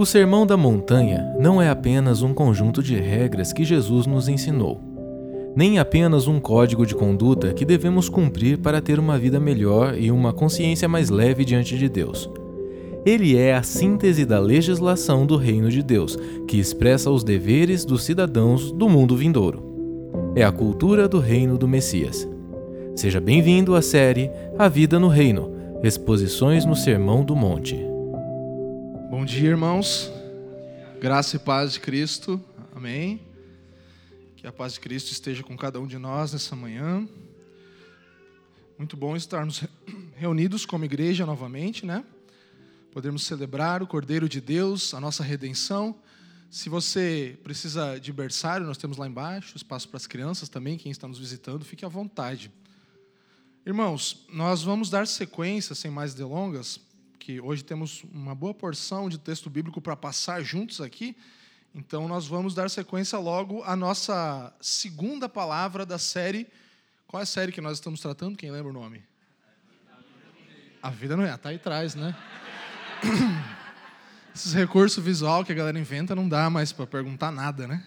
O Sermão da Montanha não é apenas um conjunto de regras que Jesus nos ensinou, nem apenas um código de conduta que devemos cumprir para ter uma vida melhor e uma consciência mais leve diante de Deus. Ele é a síntese da legislação do Reino de Deus, que expressa os deveres dos cidadãos do mundo vindouro. É a cultura do Reino do Messias. Seja bem-vindo à série A Vida no Reino Exposições no Sermão do Monte. Bom dia, irmãos. Graça e paz de Cristo. Amém. Que a paz de Cristo esteja com cada um de nós nessa manhã. Muito bom estarmos reunidos como igreja novamente, né? Podemos celebrar o Cordeiro de Deus, a nossa redenção. Se você precisa de berçário, nós temos lá embaixo, espaço para as crianças também, quem está nos visitando, fique à vontade. Irmãos, nós vamos dar sequência, sem mais delongas, que hoje temos uma boa porção de texto bíblico para passar juntos aqui. Então, nós vamos dar sequência logo à nossa segunda palavra da série. Qual é a série que nós estamos tratando? Quem lembra o nome? A vida não é, está aí atrás, né? Esses recursos visual que a galera inventa não dá mais para perguntar nada, né?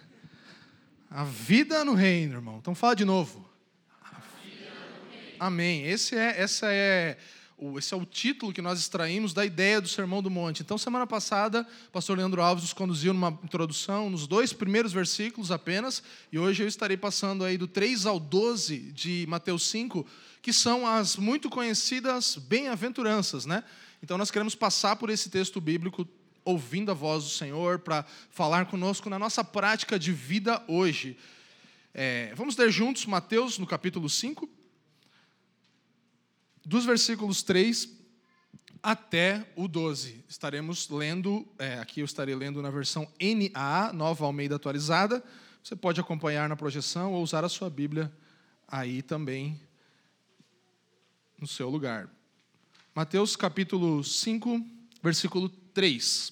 A vida no reino, irmão. Então fala de novo. Amém. Esse é, essa é esse é o título que nós extraímos da ideia do Sermão do Monte. Então, semana passada, o pastor Leandro Alves nos conduziu numa introdução, nos dois primeiros versículos apenas, e hoje eu estarei passando aí do 3 ao 12 de Mateus 5, que são as muito conhecidas bem-aventuranças, né? Então, nós queremos passar por esse texto bíblico ouvindo a voz do Senhor para falar conosco na nossa prática de vida hoje. É, vamos ler juntos Mateus no capítulo 5, dos versículos 3 até o 12. Estaremos lendo, é, aqui eu estarei lendo na versão NAA, Nova Almeida Atualizada. Você pode acompanhar na projeção ou usar a sua Bíblia aí também no seu lugar. Mateus capítulo 5, versículo 3.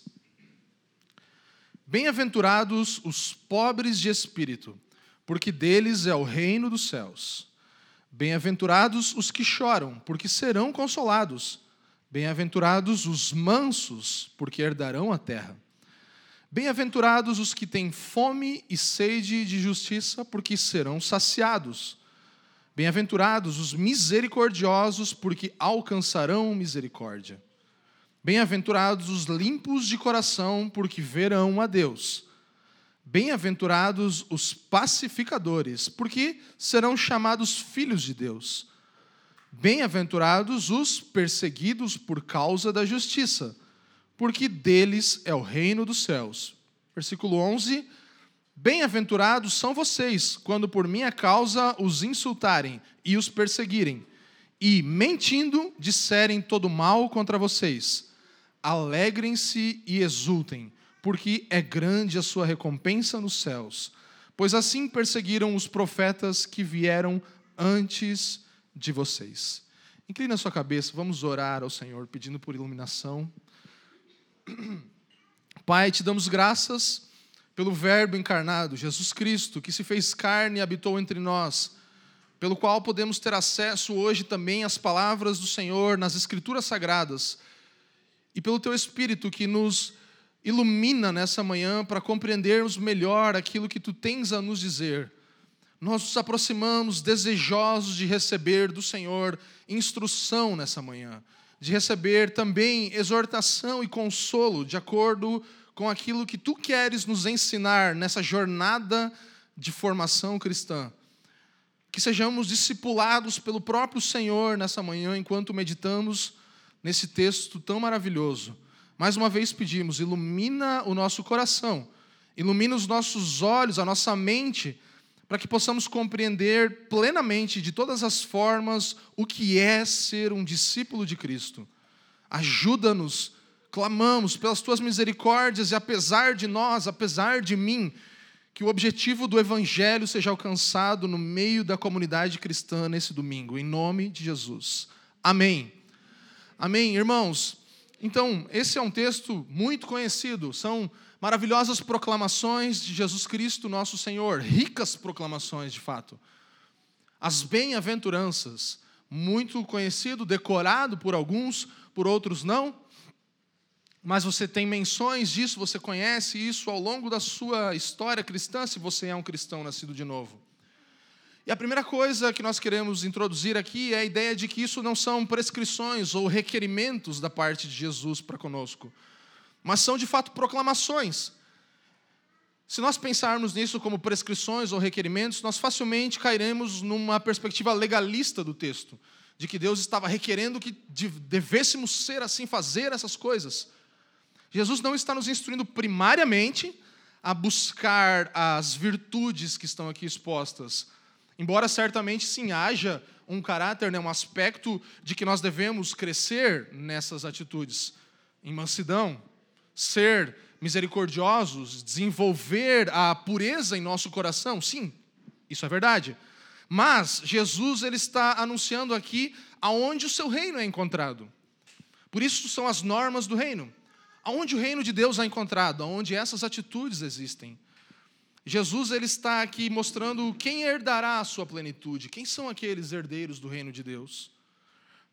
Bem-aventurados os pobres de espírito, porque deles é o reino dos céus. Bem-aventurados os que choram, porque serão consolados. Bem-aventurados os mansos, porque herdarão a terra. Bem-aventurados os que têm fome e sede de justiça, porque serão saciados. Bem-aventurados os misericordiosos, porque alcançarão misericórdia. Bem-aventurados os limpos de coração, porque verão a Deus. Bem-aventurados os pacificadores, porque serão chamados filhos de Deus. Bem-aventurados os perseguidos por causa da justiça, porque deles é o reino dos céus. Versículo 11: Bem-aventurados são vocês, quando por minha causa os insultarem e os perseguirem, e, mentindo, disserem todo mal contra vocês. Alegrem-se e exultem porque é grande a sua recompensa nos céus. Pois assim perseguiram os profetas que vieram antes de vocês. Inclina a sua cabeça, vamos orar ao Senhor, pedindo por iluminação. Pai, te damos graças pelo Verbo encarnado, Jesus Cristo, que se fez carne e habitou entre nós, pelo qual podemos ter acesso hoje também às palavras do Senhor nas Escrituras Sagradas, e pelo Teu Espírito que nos ilumina nessa manhã para compreendermos melhor aquilo que tu tens a nos dizer. Nós nos aproximamos desejosos de receber do Senhor instrução nessa manhã, de receber também exortação e consolo de acordo com aquilo que tu queres nos ensinar nessa jornada de formação cristã. Que sejamos discipulados pelo próprio Senhor nessa manhã enquanto meditamos nesse texto tão maravilhoso mais uma vez pedimos, ilumina o nosso coração, ilumina os nossos olhos, a nossa mente, para que possamos compreender plenamente, de todas as formas, o que é ser um discípulo de Cristo. Ajuda-nos, clamamos pelas tuas misericórdias e apesar de nós, apesar de mim, que o objetivo do Evangelho seja alcançado no meio da comunidade cristã nesse domingo, em nome de Jesus. Amém. Amém, irmãos. Então, esse é um texto muito conhecido, são maravilhosas proclamações de Jesus Cristo, nosso Senhor, ricas proclamações, de fato. As bem-aventuranças, muito conhecido, decorado por alguns, por outros não. mas você tem menções disso, você conhece isso ao longo da sua história cristã, se você é um cristão nascido de novo. E a primeira coisa que nós queremos introduzir aqui é a ideia de que isso não são prescrições ou requerimentos da parte de Jesus para conosco, mas são de fato proclamações. Se nós pensarmos nisso como prescrições ou requerimentos, nós facilmente cairemos numa perspectiva legalista do texto, de que Deus estava requerendo que devêssemos ser assim, fazer essas coisas. Jesus não está nos instruindo primariamente a buscar as virtudes que estão aqui expostas, Embora certamente sim haja um caráter, né, um aspecto de que nós devemos crescer nessas atitudes, em mansidão, ser misericordiosos, desenvolver a pureza em nosso coração, sim, isso é verdade. Mas Jesus ele está anunciando aqui aonde o seu reino é encontrado. Por isso são as normas do reino. Aonde o reino de Deus é encontrado, aonde essas atitudes existem. Jesus ele está aqui mostrando quem herdará a sua plenitude, quem são aqueles herdeiros do reino de Deus.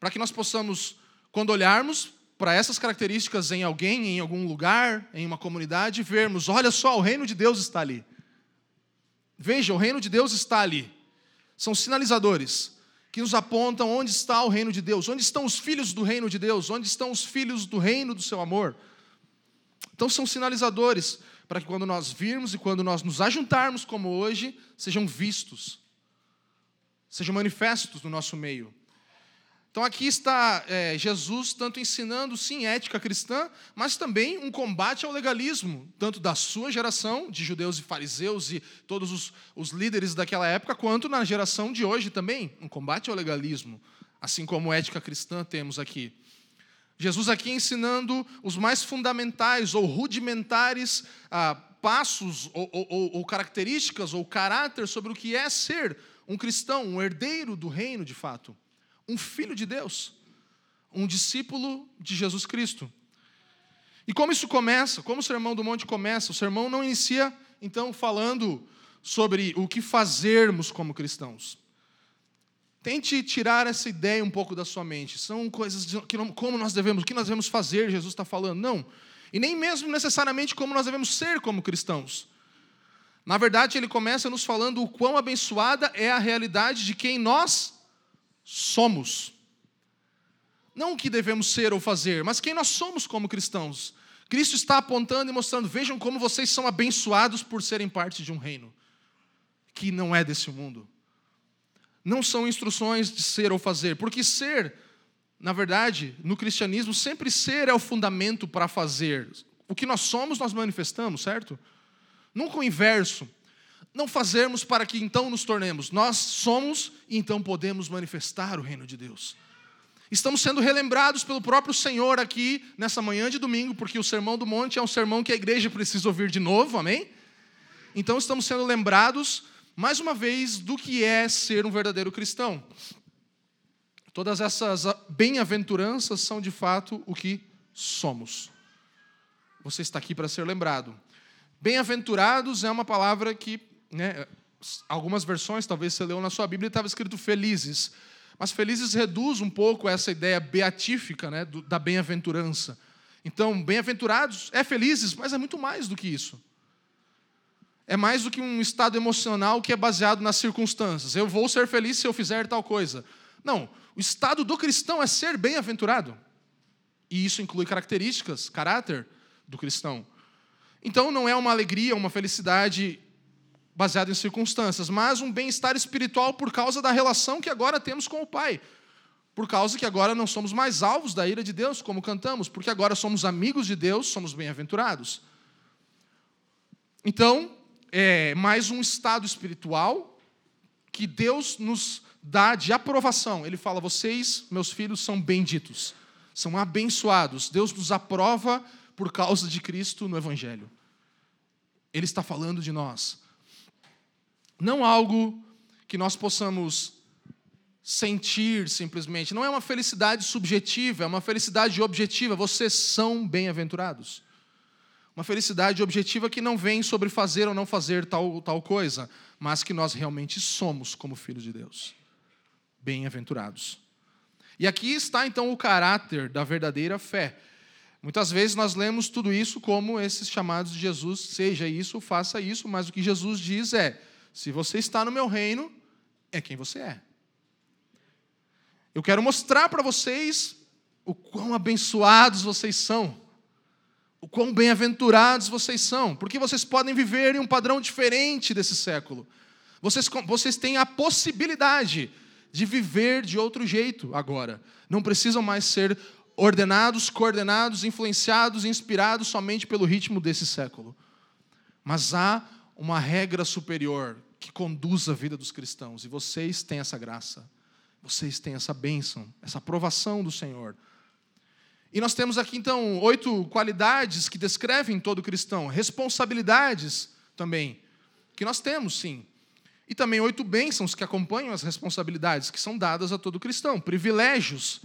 Para que nós possamos, quando olharmos para essas características em alguém, em algum lugar, em uma comunidade, vermos: olha só, o reino de Deus está ali. Veja, o reino de Deus está ali. São sinalizadores que nos apontam onde está o reino de Deus, onde estão os filhos do reino de Deus, onde estão os filhos do reino do seu amor. Então, são sinalizadores para que quando nós virmos e quando nós nos ajuntarmos como hoje, sejam vistos, sejam manifestos no nosso meio. Então aqui está é, Jesus tanto ensinando, sim, ética cristã, mas também um combate ao legalismo, tanto da sua geração, de judeus e fariseus e todos os, os líderes daquela época, quanto na geração de hoje também, um combate ao legalismo, assim como ética cristã temos aqui. Jesus aqui ensinando os mais fundamentais ou rudimentares ah, passos ou, ou, ou características ou caráter sobre o que é ser um cristão, um herdeiro do reino de fato, um filho de Deus, um discípulo de Jesus Cristo. E como isso começa? Como o Sermão do Monte começa? O sermão não inicia, então, falando sobre o que fazermos como cristãos. Tente tirar essa ideia um pouco da sua mente. São coisas que não, como nós devemos, o que nós devemos fazer, Jesus está falando. Não. E nem mesmo necessariamente como nós devemos ser como cristãos. Na verdade, ele começa nos falando o quão abençoada é a realidade de quem nós somos. Não o que devemos ser ou fazer, mas quem nós somos como cristãos. Cristo está apontando e mostrando: vejam como vocês são abençoados por serem parte de um reino que não é desse mundo não são instruções de ser ou fazer, porque ser, na verdade, no cristianismo, sempre ser é o fundamento para fazer. O que nós somos, nós manifestamos, certo? Nunca o inverso. Não fazermos para que então nos tornemos. Nós somos e então podemos manifestar o reino de Deus. Estamos sendo relembrados pelo próprio Senhor aqui nessa manhã de domingo, porque o Sermão do Monte é um sermão que a igreja precisa ouvir de novo, amém? Então estamos sendo lembrados mais uma vez, do que é ser um verdadeiro cristão. Todas essas bem-aventuranças são de fato o que somos. Você está aqui para ser lembrado. Bem-aventurados é uma palavra que, né, algumas versões, talvez você leu na sua Bíblia, estava escrito felizes. Mas felizes reduz um pouco essa ideia beatífica né, da bem-aventurança. Então, bem-aventurados é felizes, mas é muito mais do que isso é mais do que um estado emocional que é baseado nas circunstâncias. Eu vou ser feliz se eu fizer tal coisa. Não, o estado do cristão é ser bem-aventurado. E isso inclui características, caráter do cristão. Então não é uma alegria, uma felicidade baseada em circunstâncias, mas um bem-estar espiritual por causa da relação que agora temos com o Pai. Por causa que agora não somos mais alvos da ira de Deus, como cantamos, porque agora somos amigos de Deus, somos bem-aventurados. Então, é mais um estado espiritual que Deus nos dá de aprovação. Ele fala: vocês, meus filhos, são benditos, são abençoados. Deus nos aprova por causa de Cristo no Evangelho. Ele está falando de nós. Não algo que nós possamos sentir simplesmente. Não é uma felicidade subjetiva, é uma felicidade objetiva. Vocês são bem-aventurados. Uma felicidade objetiva que não vem sobre fazer ou não fazer tal, tal coisa, mas que nós realmente somos como filhos de Deus. Bem-aventurados. E aqui está então o caráter da verdadeira fé. Muitas vezes nós lemos tudo isso como esses chamados de Jesus, seja isso, faça isso, mas o que Jesus diz é: se você está no meu reino, é quem você é. Eu quero mostrar para vocês o quão abençoados vocês são, o quão bem-aventurados vocês são, porque vocês podem viver em um padrão diferente desse século. Vocês, vocês têm a possibilidade de viver de outro jeito agora. Não precisam mais ser ordenados, coordenados, influenciados, inspirados somente pelo ritmo desse século. Mas há uma regra superior que conduz a vida dos cristãos, e vocês têm essa graça, vocês têm essa bênção, essa aprovação do Senhor. E nós temos aqui então oito qualidades que descrevem todo cristão, responsabilidades também, que nós temos sim. E também oito bênçãos que acompanham as responsabilidades que são dadas a todo cristão, privilégios,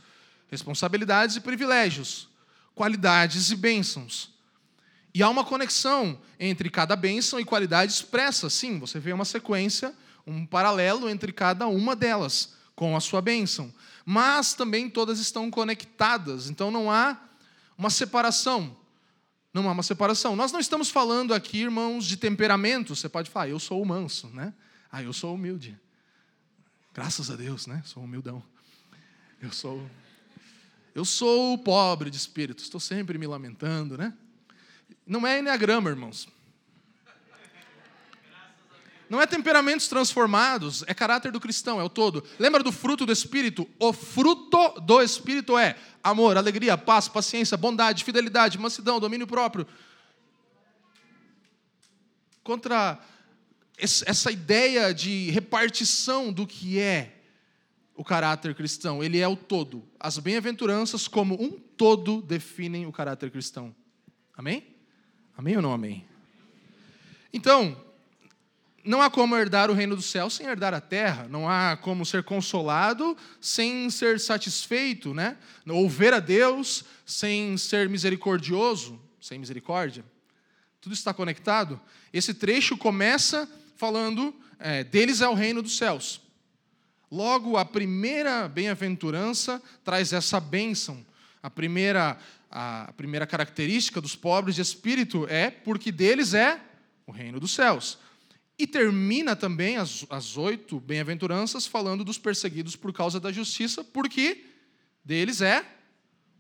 responsabilidades e privilégios, qualidades e bênçãos. E há uma conexão entre cada bênção e qualidade expressa. Sim, você vê uma sequência, um paralelo entre cada uma delas com a sua bênção. Mas também todas estão conectadas, então não há uma separação. Não há uma separação. Nós não estamos falando aqui, irmãos, de temperamento. Você pode falar, eu sou o manso, né? Ah, eu sou humilde. Graças a Deus, né? Sou humildão. Eu sou eu sou pobre de espírito, estou sempre me lamentando, né? Não é enneagrama, irmãos. Não é temperamentos transformados, é caráter do cristão, é o todo. Lembra do fruto do Espírito? O fruto do Espírito é amor, alegria, paz, paciência, bondade, fidelidade, mansidão, domínio próprio. Contra essa ideia de repartição do que é o caráter cristão, ele é o todo. As bem-aventuranças, como um todo, definem o caráter cristão. Amém? Amém ou não amém? Então, não há como herdar o reino do céu sem herdar a terra, não há como ser consolado sem ser satisfeito, né? Ou ver a Deus sem ser misericordioso, sem misericórdia. Tudo está conectado. Esse trecho começa falando, é, deles é o reino dos céus. Logo, a primeira bem-aventurança traz essa bênção. A primeira, a primeira característica dos pobres de espírito é porque deles é o reino dos céus. E termina também as, as oito bem-aventuranças falando dos perseguidos por causa da justiça, porque deles é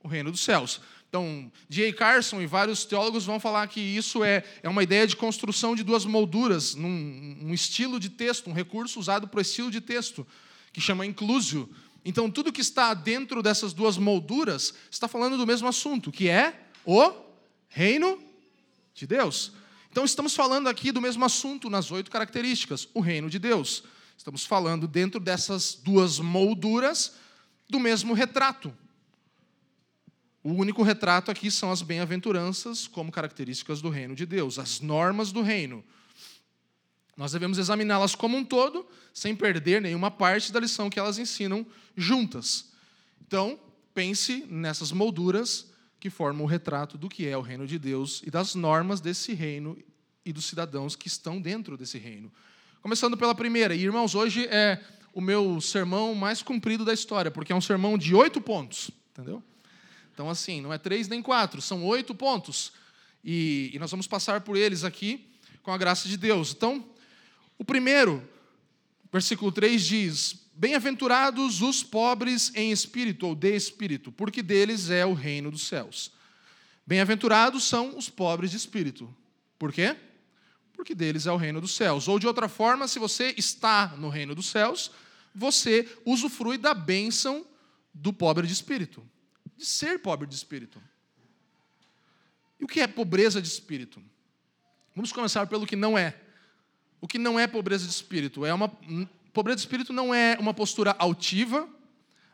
o reino dos céus. Então, J. Carson e vários teólogos vão falar que isso é, é uma ideia de construção de duas molduras, num um estilo de texto, um recurso usado para o estilo de texto que chama inclusio. Então, tudo que está dentro dessas duas molduras está falando do mesmo assunto, que é o reino de Deus. Então, estamos falando aqui do mesmo assunto nas oito características, o reino de Deus. Estamos falando dentro dessas duas molduras do mesmo retrato. O único retrato aqui são as bem-aventuranças como características do reino de Deus, as normas do reino. Nós devemos examiná-las como um todo, sem perder nenhuma parte da lição que elas ensinam juntas. Então, pense nessas molduras que formam o retrato do que é o reino de Deus e das normas desse reino e dos cidadãos que estão dentro desse reino. Começando pela primeira, e irmãos, hoje é o meu sermão mais comprido da história, porque é um sermão de oito pontos, entendeu? Então, assim, não é três nem quatro, são oito pontos. E, e nós vamos passar por eles aqui com a graça de Deus. Então, o primeiro, versículo 3 diz: Bem-aventurados os pobres em espírito ou de espírito, porque deles é o reino dos céus. Bem-aventurados são os pobres de espírito. Por quê? Porque deles é o reino dos céus. Ou de outra forma, se você está no reino dos céus, você usufrui da bênção do pobre de espírito, de ser pobre de espírito. E o que é pobreza de espírito? Vamos começar pelo que não é o que não é pobreza de espírito. É uma pobreza de espírito não é uma postura altiva,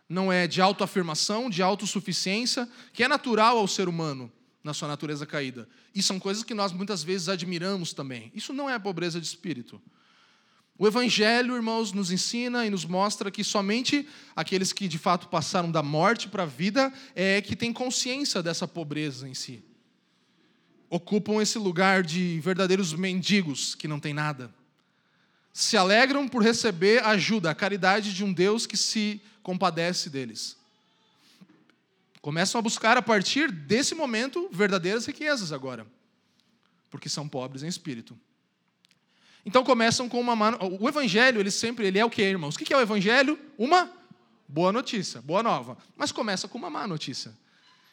não é de autoafirmação, de autossuficiência, que é natural ao ser humano na sua natureza caída. E são coisas que nós muitas vezes admiramos também. Isso não é pobreza de espírito. O Evangelho, irmãos, nos ensina e nos mostra que somente aqueles que de fato passaram da morte para a vida é que têm consciência dessa pobreza em si. Ocupam esse lugar de verdadeiros mendigos que não têm nada se alegram por receber a ajuda, a caridade de um Deus que se compadece deles. Começam a buscar a partir desse momento verdadeiras riquezas agora, porque são pobres em espírito. Então começam com uma mano... o evangelho, ele sempre ele é o que, irmãos? O que é o evangelho? Uma boa notícia, boa nova. Mas começa com uma má notícia.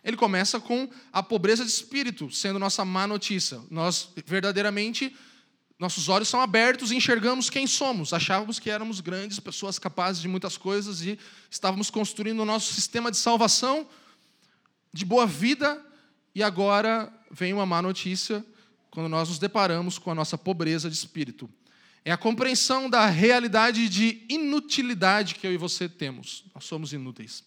Ele começa com a pobreza de espírito, sendo nossa má notícia. Nós verdadeiramente nossos olhos são abertos e enxergamos quem somos. Achávamos que éramos grandes, pessoas capazes de muitas coisas e estávamos construindo o nosso sistema de salvação, de boa vida, e agora vem uma má notícia quando nós nos deparamos com a nossa pobreza de espírito. É a compreensão da realidade de inutilidade que eu e você temos. Nós somos inúteis.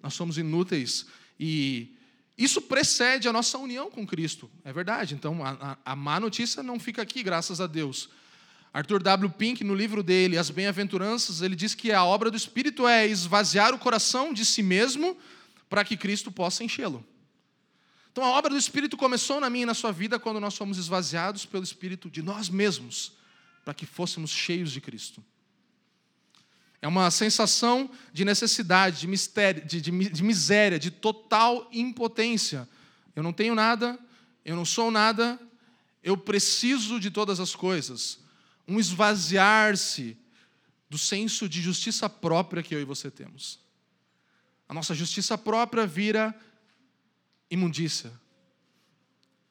Nós somos inúteis e isso precede a nossa união com Cristo, é verdade. Então, a, a, má notícia não fica aqui, graças a Deus. Arthur W. Pink, no livro dele, As Bem-aventuranças, ele diz que a obra do Espírito é esvaziar o coração de si mesmo para que Cristo possa enchê-lo. Então, a obra do Espírito começou na minha e na sua vida quando nós fomos esvaziados pelo Espírito de nós mesmos, para que fôssemos cheios de Cristo. É uma sensação de necessidade, de, mistério, de, de, de miséria, de total impotência. Eu não tenho nada, eu não sou nada, eu preciso de todas as coisas. Um esvaziar-se do senso de justiça própria que eu e você temos. A nossa justiça própria vira imundícia,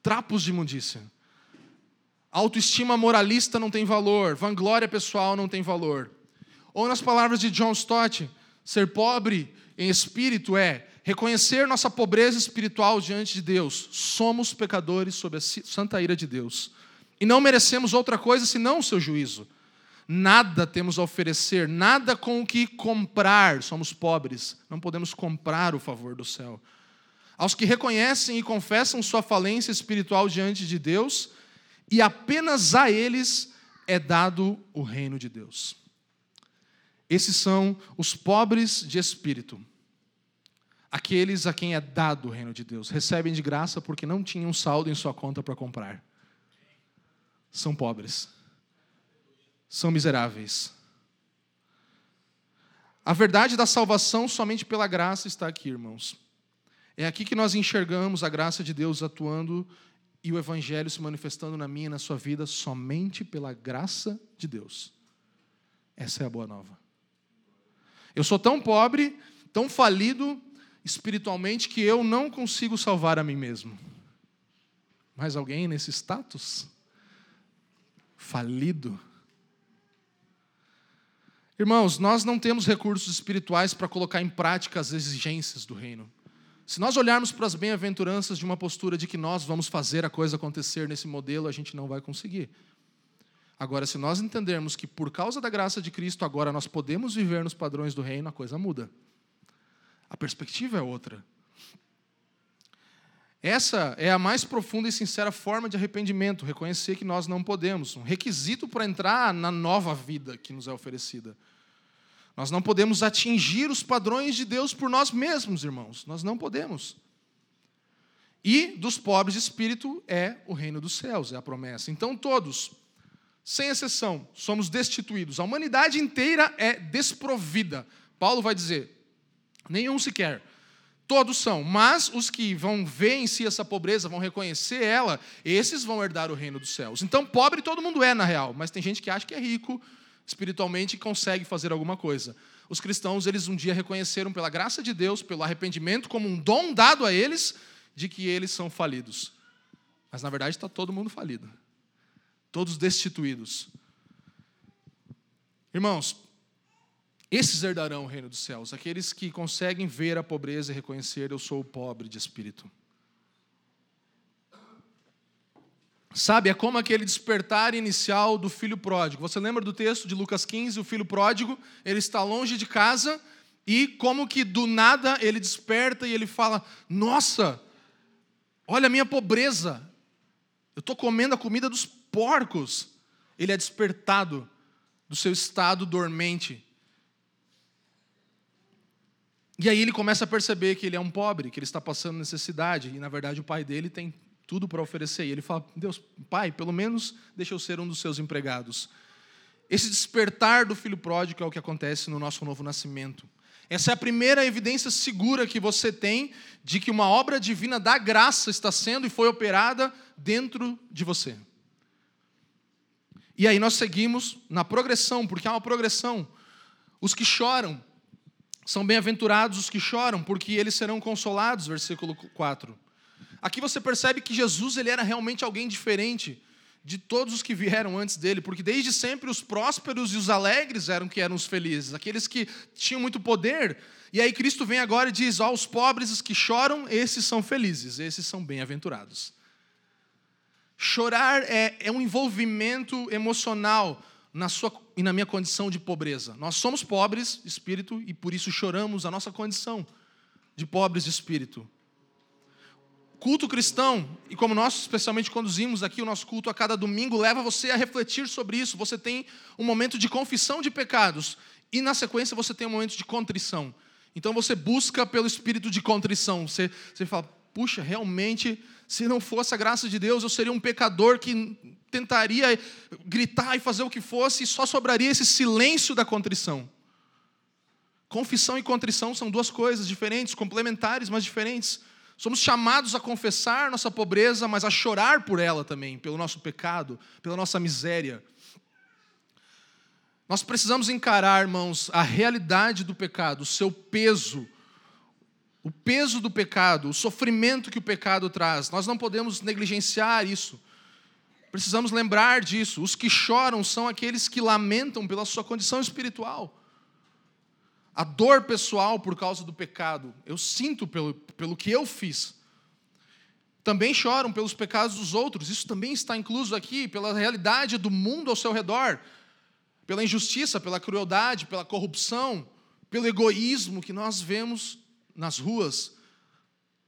trapos de imundícia. Autoestima moralista não tem valor, vanglória pessoal não tem valor. Ou nas palavras de John Stott, ser pobre em espírito é reconhecer nossa pobreza espiritual diante de Deus. Somos pecadores sob a santa ira de Deus. E não merecemos outra coisa senão o seu juízo. Nada temos a oferecer, nada com o que comprar. Somos pobres, não podemos comprar o favor do céu. Aos que reconhecem e confessam sua falência espiritual diante de Deus, e apenas a eles é dado o reino de Deus. Esses são os pobres de espírito. Aqueles a quem é dado o reino de Deus. Recebem de graça porque não tinham saldo em sua conta para comprar. São pobres. São miseráveis. A verdade da salvação somente pela graça está aqui, irmãos. É aqui que nós enxergamos a graça de Deus atuando e o Evangelho se manifestando na minha e na sua vida somente pela graça de Deus. Essa é a boa nova. Eu sou tão pobre, tão falido espiritualmente que eu não consigo salvar a mim mesmo. Mais alguém nesse status? Falido. Irmãos, nós não temos recursos espirituais para colocar em prática as exigências do reino. Se nós olharmos para as bem-aventuranças de uma postura de que nós vamos fazer a coisa acontecer nesse modelo, a gente não vai conseguir. Agora, se nós entendermos que por causa da graça de Cristo agora nós podemos viver nos padrões do reino, a coisa muda. A perspectiva é outra. Essa é a mais profunda e sincera forma de arrependimento, reconhecer que nós não podemos, um requisito para entrar na nova vida que nos é oferecida. Nós não podemos atingir os padrões de Deus por nós mesmos, irmãos. Nós não podemos. E dos pobres de espírito é o reino dos céus, é a promessa. Então, todos, sem exceção, somos destituídos. A humanidade inteira é desprovida. Paulo vai dizer: nenhum sequer. Todos são, mas os que vão ver em si essa pobreza, vão reconhecer ela, esses vão herdar o reino dos céus. Então, pobre todo mundo é, na real, mas tem gente que acha que é rico espiritualmente e consegue fazer alguma coisa. Os cristãos, eles um dia reconheceram, pela graça de Deus, pelo arrependimento, como um dom dado a eles, de que eles são falidos. Mas, na verdade, está todo mundo falido todos destituídos. Irmãos, esses herdarão o reino dos céus, aqueles que conseguem ver a pobreza e reconhecer: eu sou pobre de espírito. Sabe, é como aquele despertar inicial do filho pródigo. Você lembra do texto de Lucas 15? O filho pródigo, ele está longe de casa e, como que do nada, ele desperta e ele fala: Nossa, olha a minha pobreza. Eu estou comendo a comida dos porcos, ele é despertado do seu estado dormente. E aí ele começa a perceber que ele é um pobre, que ele está passando necessidade, e na verdade o pai dele tem tudo para oferecer. E ele fala: Deus, pai, pelo menos deixa eu ser um dos seus empregados. Esse despertar do filho pródigo é o que acontece no nosso novo nascimento. Essa é a primeira evidência segura que você tem de que uma obra divina da graça está sendo e foi operada dentro de você. E aí nós seguimos na progressão, porque há uma progressão. Os que choram são bem-aventurados os que choram, porque eles serão consolados, versículo 4. Aqui você percebe que Jesus ele era realmente alguém diferente de todos os que vieram antes dele, porque desde sempre os prósperos e os alegres eram que eram os felizes, aqueles que tinham muito poder. E aí Cristo vem agora e diz: Ó, oh, os pobres, os que choram, esses são felizes, esses são bem-aventurados. Chorar é, é um envolvimento emocional na sua e na minha condição de pobreza. Nós somos pobres de espírito e por isso choramos a nossa condição de pobres de espírito culto cristão, e como nós especialmente conduzimos aqui o nosso culto a cada domingo, leva você a refletir sobre isso. Você tem um momento de confissão de pecados, e na sequência você tem um momento de contrição. Então você busca pelo espírito de contrição. Você, você fala, puxa, realmente, se não fosse a graça de Deus, eu seria um pecador que tentaria gritar e fazer o que fosse, e só sobraria esse silêncio da contrição. Confissão e contrição são duas coisas diferentes, complementares, mas diferentes. Somos chamados a confessar nossa pobreza, mas a chorar por ela também, pelo nosso pecado, pela nossa miséria. Nós precisamos encarar, irmãos, a realidade do pecado, o seu peso, o peso do pecado, o sofrimento que o pecado traz. Nós não podemos negligenciar isso. Precisamos lembrar disso. Os que choram são aqueles que lamentam pela sua condição espiritual a dor pessoal por causa do pecado, eu sinto pelo, pelo que eu fiz. Também choram pelos pecados dos outros, isso também está incluso aqui, pela realidade do mundo ao seu redor, pela injustiça, pela crueldade, pela corrupção, pelo egoísmo que nós vemos nas ruas,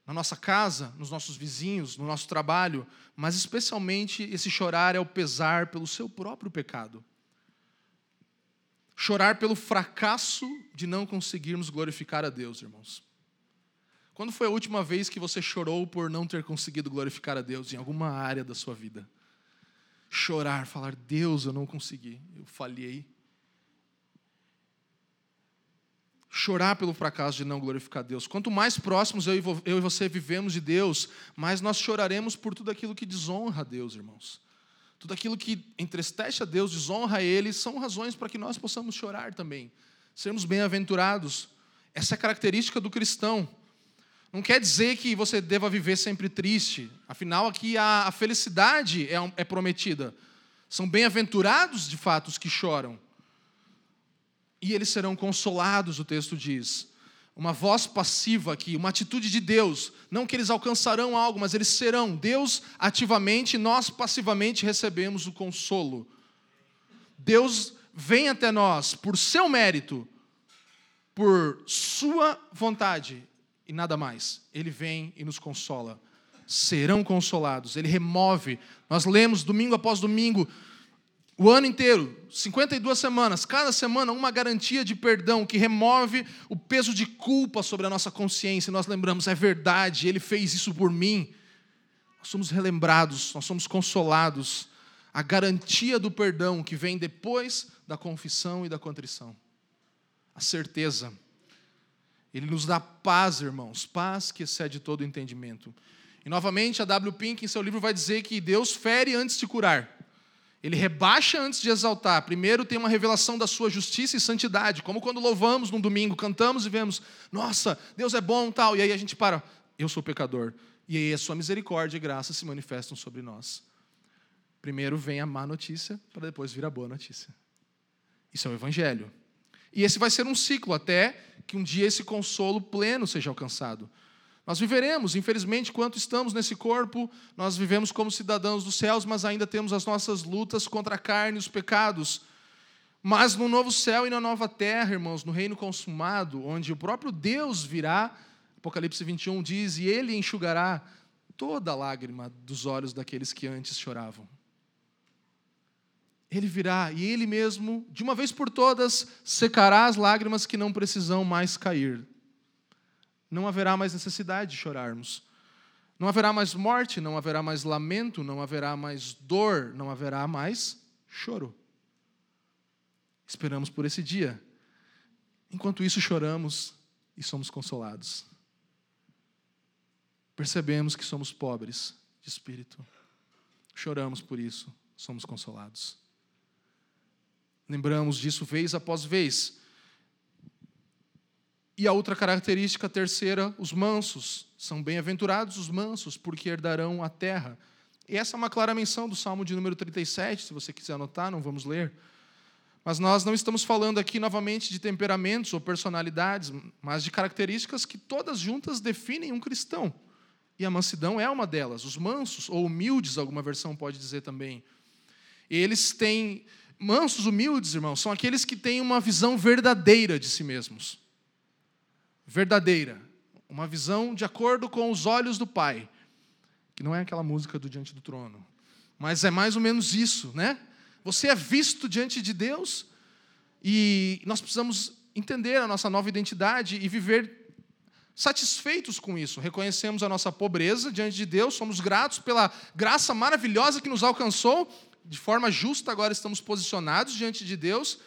na nossa casa, nos nossos vizinhos, no nosso trabalho, mas especialmente esse chorar é o pesar pelo seu próprio pecado. Chorar pelo fracasso de não conseguirmos glorificar a Deus, irmãos. Quando foi a última vez que você chorou por não ter conseguido glorificar a Deus em alguma área da sua vida? Chorar, falar, Deus, eu não consegui, eu falhei. Chorar pelo fracasso de não glorificar Deus. Quanto mais próximos eu e você vivemos de Deus, mais nós choraremos por tudo aquilo que desonra a Deus, irmãos. Tudo aquilo que entristece a Deus, desonra a Ele, são razões para que nós possamos chorar também, sermos bem-aventurados. Essa é a característica do cristão. Não quer dizer que você deva viver sempre triste, afinal, aqui a, a felicidade é, é prometida. São bem-aventurados, de fato, os que choram. E eles serão consolados, o texto diz uma voz passiva aqui, uma atitude de Deus. Não que eles alcançarão algo, mas eles serão. Deus ativamente, nós passivamente recebemos o consolo. Deus vem até nós por seu mérito, por sua vontade e nada mais. Ele vem e nos consola. Serão consolados. Ele remove. Nós lemos domingo após domingo o ano inteiro, 52 semanas, cada semana uma garantia de perdão que remove o peso de culpa sobre a nossa consciência. Nós lembramos, é verdade, ele fez isso por mim. Nós somos relembrados, nós somos consolados. A garantia do perdão que vem depois da confissão e da contrição. A certeza. Ele nos dá paz, irmãos, paz que excede todo entendimento. E novamente, a W. Pink, em seu livro, vai dizer que Deus fere antes de curar. Ele rebaixa antes de exaltar. Primeiro tem uma revelação da sua justiça e santidade, como quando louvamos num domingo, cantamos e vemos, nossa, Deus é bom, tal, e aí a gente para, eu sou pecador. E aí a sua misericórdia e graça se manifestam sobre nós. Primeiro vem a má notícia, para depois vir a boa notícia. Isso é o evangelho. E esse vai ser um ciclo até que um dia esse consolo pleno seja alcançado. Nós viveremos, infelizmente, enquanto estamos nesse corpo, nós vivemos como cidadãos dos céus, mas ainda temos as nossas lutas contra a carne e os pecados. Mas no novo céu e na nova terra, irmãos, no reino consumado, onde o próprio Deus virá, Apocalipse 21 diz, e ele enxugará toda a lágrima dos olhos daqueles que antes choravam. Ele virá e ele mesmo, de uma vez por todas, secará as lágrimas que não precisam mais cair não haverá mais necessidade de chorarmos. Não haverá mais morte, não haverá mais lamento, não haverá mais dor, não haverá mais choro. Esperamos por esse dia. Enquanto isso, choramos e somos consolados. Percebemos que somos pobres de espírito. Choramos por isso, somos consolados. Lembramos disso vez após vez. E a outra característica terceira, os mansos. São bem-aventurados os mansos, porque herdarão a terra. E essa é uma clara menção do Salmo de número 37, se você quiser anotar, não vamos ler. Mas nós não estamos falando aqui novamente de temperamentos ou personalidades, mas de características que todas juntas definem um cristão. E a mansidão é uma delas. Os mansos, ou humildes, alguma versão pode dizer também. Eles têm. Mansos, humildes, irmãos, são aqueles que têm uma visão verdadeira de si mesmos. Verdadeira. Uma visão de acordo com os olhos do Pai. Que não é aquela música do Diante do Trono. Mas é mais ou menos isso, né? Você é visto diante de Deus e nós precisamos entender a nossa nova identidade e viver satisfeitos com isso. Reconhecemos a nossa pobreza diante de Deus, somos gratos pela graça maravilhosa que nos alcançou, de forma justa agora estamos posicionados diante de Deus,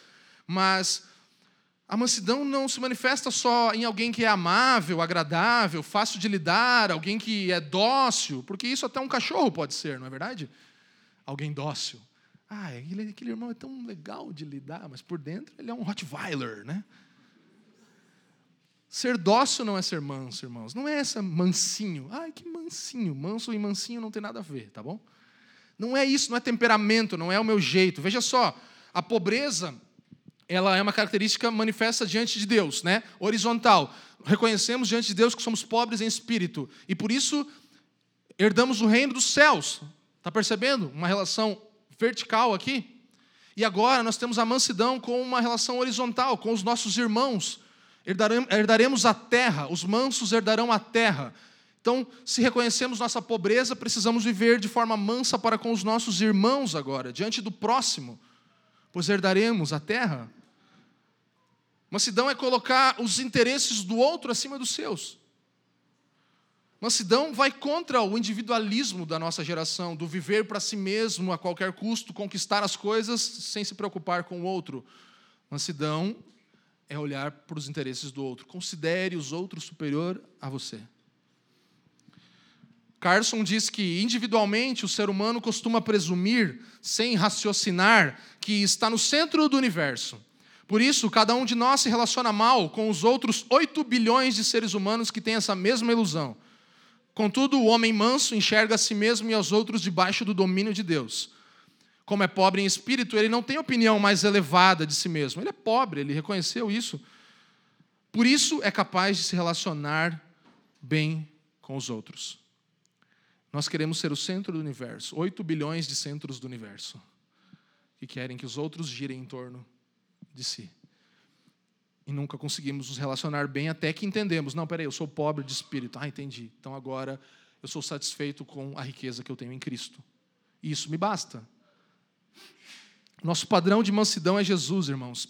mas a mansidão não se manifesta só em alguém que é amável, agradável, fácil de lidar, alguém que é dócil, porque isso até um cachorro pode ser, não é verdade? Alguém dócil. Ah, aquele, aquele irmão é tão legal de lidar, mas por dentro ele é um Rottweiler, né? Ser dócil não é ser manso, irmãos. Não é essa mansinho. Ai, que mansinho. Manso e mansinho não tem nada a ver, tá bom? Não é isso, não é temperamento, não é o meu jeito. Veja só, a pobreza, ela é uma característica manifesta diante de Deus, né? Horizontal. Reconhecemos diante de Deus que somos pobres em espírito e por isso herdamos o reino dos céus. Tá percebendo? Uma relação vertical aqui. E agora nós temos a mansidão com uma relação horizontal com os nossos irmãos herdaremos a terra, os mansos herdarão a terra. Então, se reconhecemos nossa pobreza, precisamos viver de forma mansa para com os nossos irmãos agora, diante do próximo, pois herdaremos a terra. Mansidão é colocar os interesses do outro acima dos seus. Mansidão vai contra o individualismo da nossa geração, do viver para si mesmo a qualquer custo, conquistar as coisas sem se preocupar com o outro. Mansidão é olhar para os interesses do outro. Considere os outros superior a você. Carson diz que, individualmente, o ser humano costuma presumir, sem raciocinar, que está no centro do universo. Por isso, cada um de nós se relaciona mal com os outros 8 bilhões de seres humanos que têm essa mesma ilusão. Contudo, o homem manso enxerga a si mesmo e aos outros debaixo do domínio de Deus como é pobre em espírito, ele não tem opinião mais elevada de si mesmo. Ele é pobre, ele reconheceu isso. Por isso é capaz de se relacionar bem com os outros. Nós queremos ser o centro do universo 8 bilhões de centros do universo que querem que os outros girem em torno de si. E nunca conseguimos nos relacionar bem até que entendemos: não, peraí, eu sou pobre de espírito. Ah, entendi. Então agora eu sou satisfeito com a riqueza que eu tenho em Cristo. E isso me basta. Nosso padrão de mansidão é Jesus, irmãos.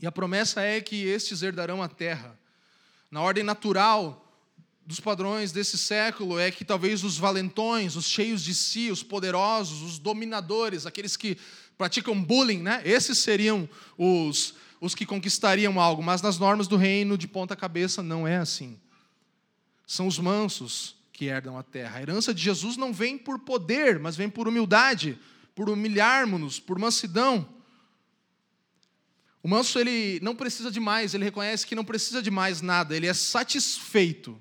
E a promessa é que estes herdarão a terra. Na ordem natural dos padrões desse século é que talvez os valentões, os cheios de si, os poderosos, os dominadores, aqueles que praticam bullying, né? Esses seriam os os que conquistariam algo, mas nas normas do reino de ponta cabeça não é assim. São os mansos que herdam a terra. A herança de Jesus não vem por poder, mas vem por humildade por humilharmos-nos, por mansidão. O manso ele não precisa de mais, ele reconhece que não precisa de mais nada, ele é satisfeito.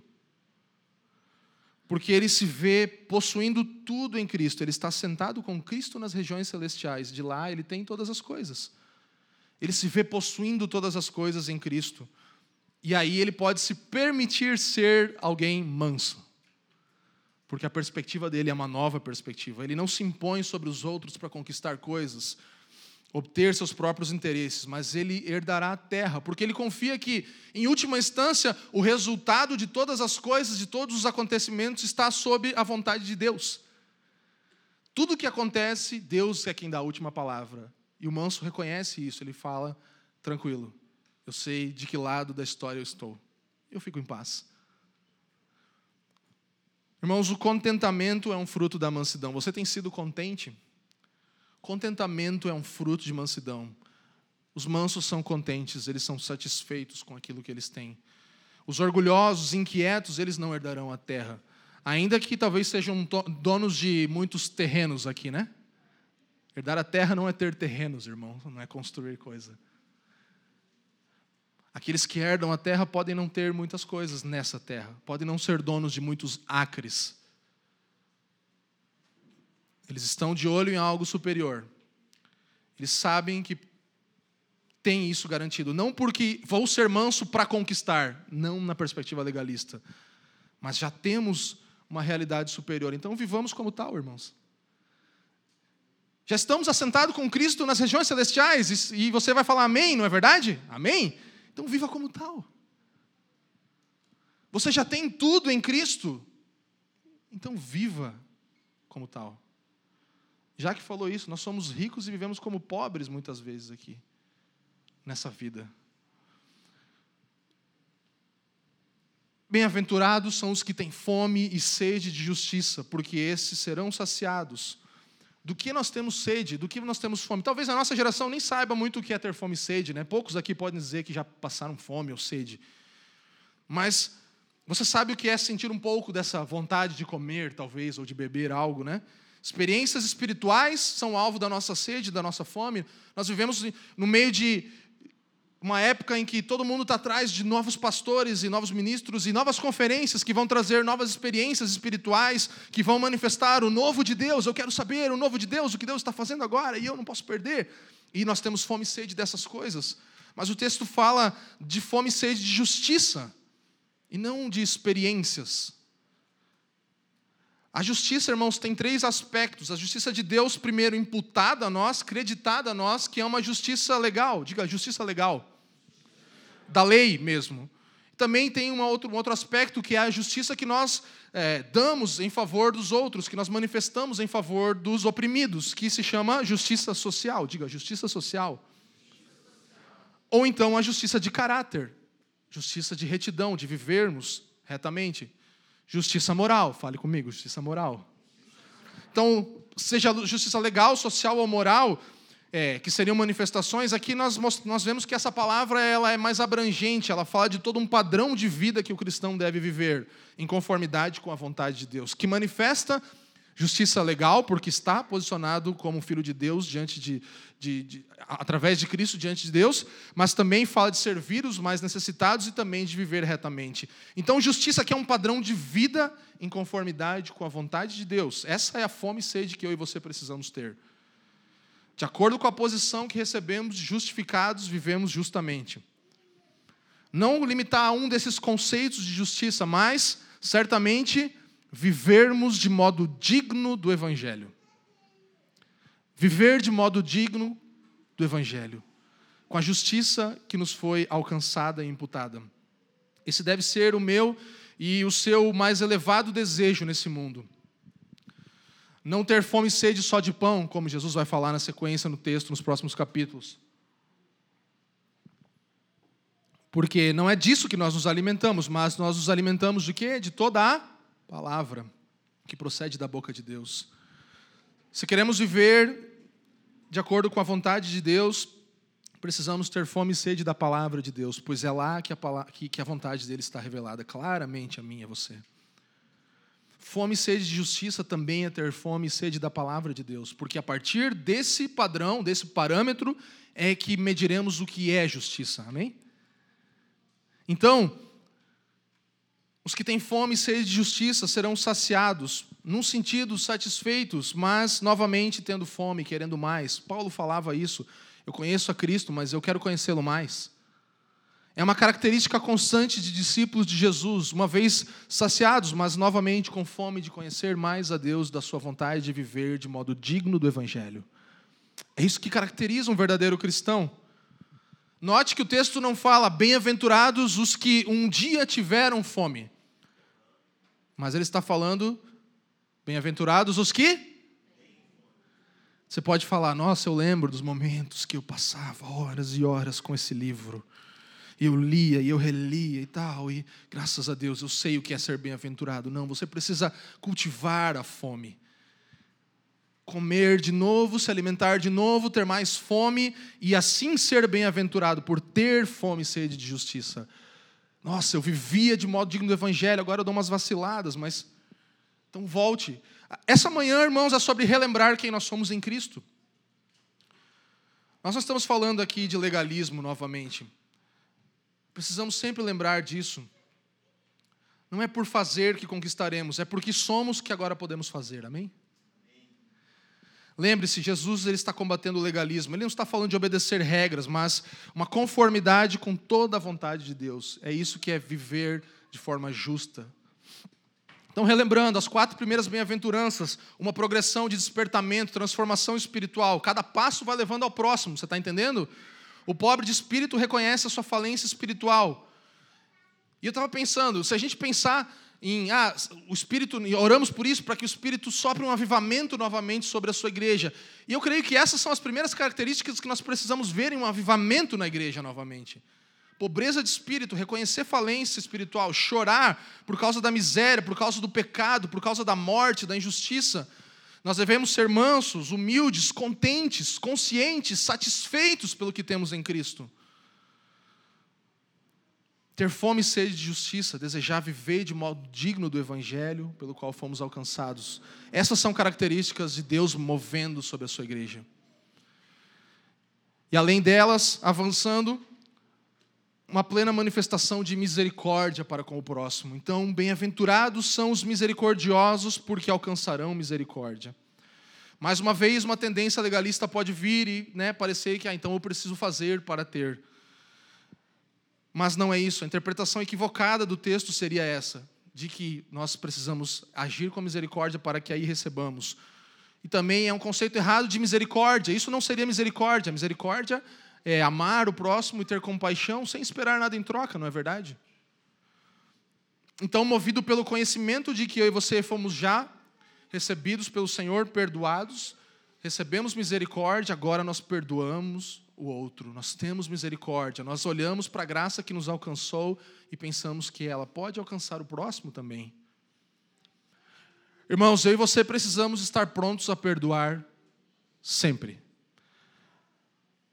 Porque ele se vê possuindo tudo em Cristo, ele está sentado com Cristo nas regiões celestiais, de lá ele tem todas as coisas. Ele se vê possuindo todas as coisas em Cristo. E aí ele pode se permitir ser alguém manso porque a perspectiva dele é uma nova perspectiva. Ele não se impõe sobre os outros para conquistar coisas, obter seus próprios interesses, mas ele herdará a terra, porque ele confia que, em última instância, o resultado de todas as coisas, de todos os acontecimentos, está sob a vontade de Deus. Tudo que acontece, Deus é quem dá a última palavra. E o manso reconhece isso, ele fala: tranquilo, eu sei de que lado da história eu estou, eu fico em paz. Irmãos, o contentamento é um fruto da mansidão. Você tem sido contente? Contentamento é um fruto de mansidão. Os mansos são contentes, eles são satisfeitos com aquilo que eles têm. Os orgulhosos, inquietos, eles não herdarão a terra. Ainda que talvez sejam donos de muitos terrenos aqui, né? Herdar a terra não é ter terrenos, irmão, não é construir coisa. Aqueles que herdam a terra podem não ter muitas coisas nessa terra, podem não ser donos de muitos acres. Eles estão de olho em algo superior. Eles sabem que tem isso garantido. Não porque vou ser manso para conquistar, não na perspectiva legalista, mas já temos uma realidade superior. Então vivamos como tal, irmãos. Já estamos assentados com Cristo nas regiões celestiais e você vai falar amém, não é verdade? Amém? Então viva como tal. Você já tem tudo em Cristo, então viva como tal. Já que falou isso, nós somos ricos e vivemos como pobres muitas vezes aqui, nessa vida. Bem-aventurados são os que têm fome e sede de justiça, porque esses serão saciados. Do que nós temos sede, do que nós temos fome. Talvez a nossa geração nem saiba muito o que é ter fome e sede, né? Poucos aqui podem dizer que já passaram fome ou sede. Mas você sabe o que é sentir um pouco dessa vontade de comer, talvez, ou de beber algo, né? Experiências espirituais são alvo da nossa sede, da nossa fome. Nós vivemos no meio de uma época em que todo mundo está atrás de novos pastores e novos ministros e novas conferências que vão trazer novas experiências espirituais, que vão manifestar o novo de Deus. Eu quero saber o novo de Deus, o que Deus está fazendo agora, e eu não posso perder. E nós temos fome e sede dessas coisas. Mas o texto fala de fome e sede de justiça, e não de experiências. A justiça, irmãos, tem três aspectos. A justiça de Deus, primeiro, imputada a nós, creditada a nós, que é uma justiça legal. Diga, justiça legal. Da lei mesmo. Também tem uma outro, um outro aspecto que é a justiça que nós é, damos em favor dos outros, que nós manifestamos em favor dos oprimidos, que se chama justiça social. Diga, justiça social. Ou então a justiça de caráter, justiça de retidão, de vivermos retamente. Justiça moral, fale comigo, justiça moral. Então, seja justiça legal, social ou moral, é, que seriam manifestações, aqui nós, nós vemos que essa palavra ela é mais abrangente, ela fala de todo um padrão de vida que o cristão deve viver, em conformidade com a vontade de Deus, que manifesta Justiça legal, porque está posicionado como filho de Deus diante de, de, de, através de Cristo diante de Deus, mas também fala de servir os mais necessitados e também de viver retamente. Então, justiça aqui é um padrão de vida em conformidade com a vontade de Deus. Essa é a fome e sede que eu e você precisamos ter. De acordo com a posição que recebemos, justificados, vivemos justamente. Não limitar a um desses conceitos de justiça, mas certamente vivermos de modo digno do Evangelho. Viver de modo digno do Evangelho, com a justiça que nos foi alcançada e imputada. Esse deve ser o meu e o seu mais elevado desejo nesse mundo. Não ter fome e sede só de pão, como Jesus vai falar na sequência no texto, nos próximos capítulos. Porque não é disso que nós nos alimentamos, mas nós nos alimentamos de quê? De toda a palavra que procede da boca de Deus. Se queremos viver de acordo com a vontade de Deus, precisamos ter fome e sede da palavra de Deus, pois é lá que a, palavra, que, a vontade dele está revelada claramente a mim e a você. Fome e sede de justiça também é ter fome e sede da palavra de Deus, porque a partir desse padrão, desse parâmetro, é que mediremos o que é justiça, amém? Então, os que têm fome e sede de justiça serão saciados, num sentido satisfeitos, mas novamente tendo fome, querendo mais. Paulo falava isso. Eu conheço a Cristo, mas eu quero conhecê-lo mais. É uma característica constante de discípulos de Jesus, uma vez saciados, mas novamente com fome de conhecer mais a Deus, da sua vontade de viver de modo digno do Evangelho. É isso que caracteriza um verdadeiro cristão. Note que o texto não fala bem-aventurados os que um dia tiveram fome. Mas ele está falando, bem-aventurados os que? Você pode falar, nossa, eu lembro dos momentos que eu passava horas e horas com esse livro. E eu lia e eu relia e tal, e graças a Deus eu sei o que é ser bem-aventurado. Não, você precisa cultivar a fome. comer de novo, se alimentar de novo, ter mais fome e assim ser bem-aventurado por ter fome e sede de justiça. Nossa, eu vivia de modo digno do evangelho, agora eu dou umas vaciladas, mas então volte. Essa manhã, irmãos, é sobre relembrar quem nós somos em Cristo. Nós não estamos falando aqui de legalismo novamente. Precisamos sempre lembrar disso. Não é por fazer que conquistaremos, é porque somos que agora podemos fazer. Amém? Lembre-se, Jesus ele está combatendo o legalismo. Ele não está falando de obedecer regras, mas uma conformidade com toda a vontade de Deus. É isso que é viver de forma justa. Então, relembrando, as quatro primeiras bem-aventuranças, uma progressão de despertamento, transformação espiritual. Cada passo vai levando ao próximo, você está entendendo? O pobre de espírito reconhece a sua falência espiritual. E eu estava pensando, se a gente pensar em ah, o Espírito, oramos por isso, para que o Espírito sopre um avivamento novamente sobre a sua igreja. E eu creio que essas são as primeiras características que nós precisamos ver em um avivamento na igreja novamente. Pobreza de espírito, reconhecer falência espiritual, chorar por causa da miséria, por causa do pecado, por causa da morte, da injustiça. Nós devemos ser mansos, humildes, contentes, conscientes, satisfeitos pelo que temos em Cristo. Ter fome e sede de justiça, desejar viver de modo digno do evangelho pelo qual fomos alcançados. Essas são características de Deus movendo sobre a sua igreja. E além delas, avançando, uma plena manifestação de misericórdia para com o próximo. Então, bem-aventurados são os misericordiosos, porque alcançarão misericórdia. Mais uma vez, uma tendência legalista pode vir e né, parecer que, ah, então eu preciso fazer para ter. Mas não é isso. A interpretação equivocada do texto seria essa, de que nós precisamos agir com misericórdia para que aí recebamos. E também é um conceito errado de misericórdia. Isso não seria misericórdia. Misericórdia é amar o próximo e ter compaixão sem esperar nada em troca, não é verdade? Então, movido pelo conhecimento de que eu e você fomos já recebidos pelo Senhor, perdoados, recebemos misericórdia, agora nós perdoamos o outro, nós temos misericórdia, nós olhamos para a graça que nos alcançou e pensamos que ela pode alcançar o próximo também. Irmãos, eu e você precisamos estar prontos a perdoar sempre.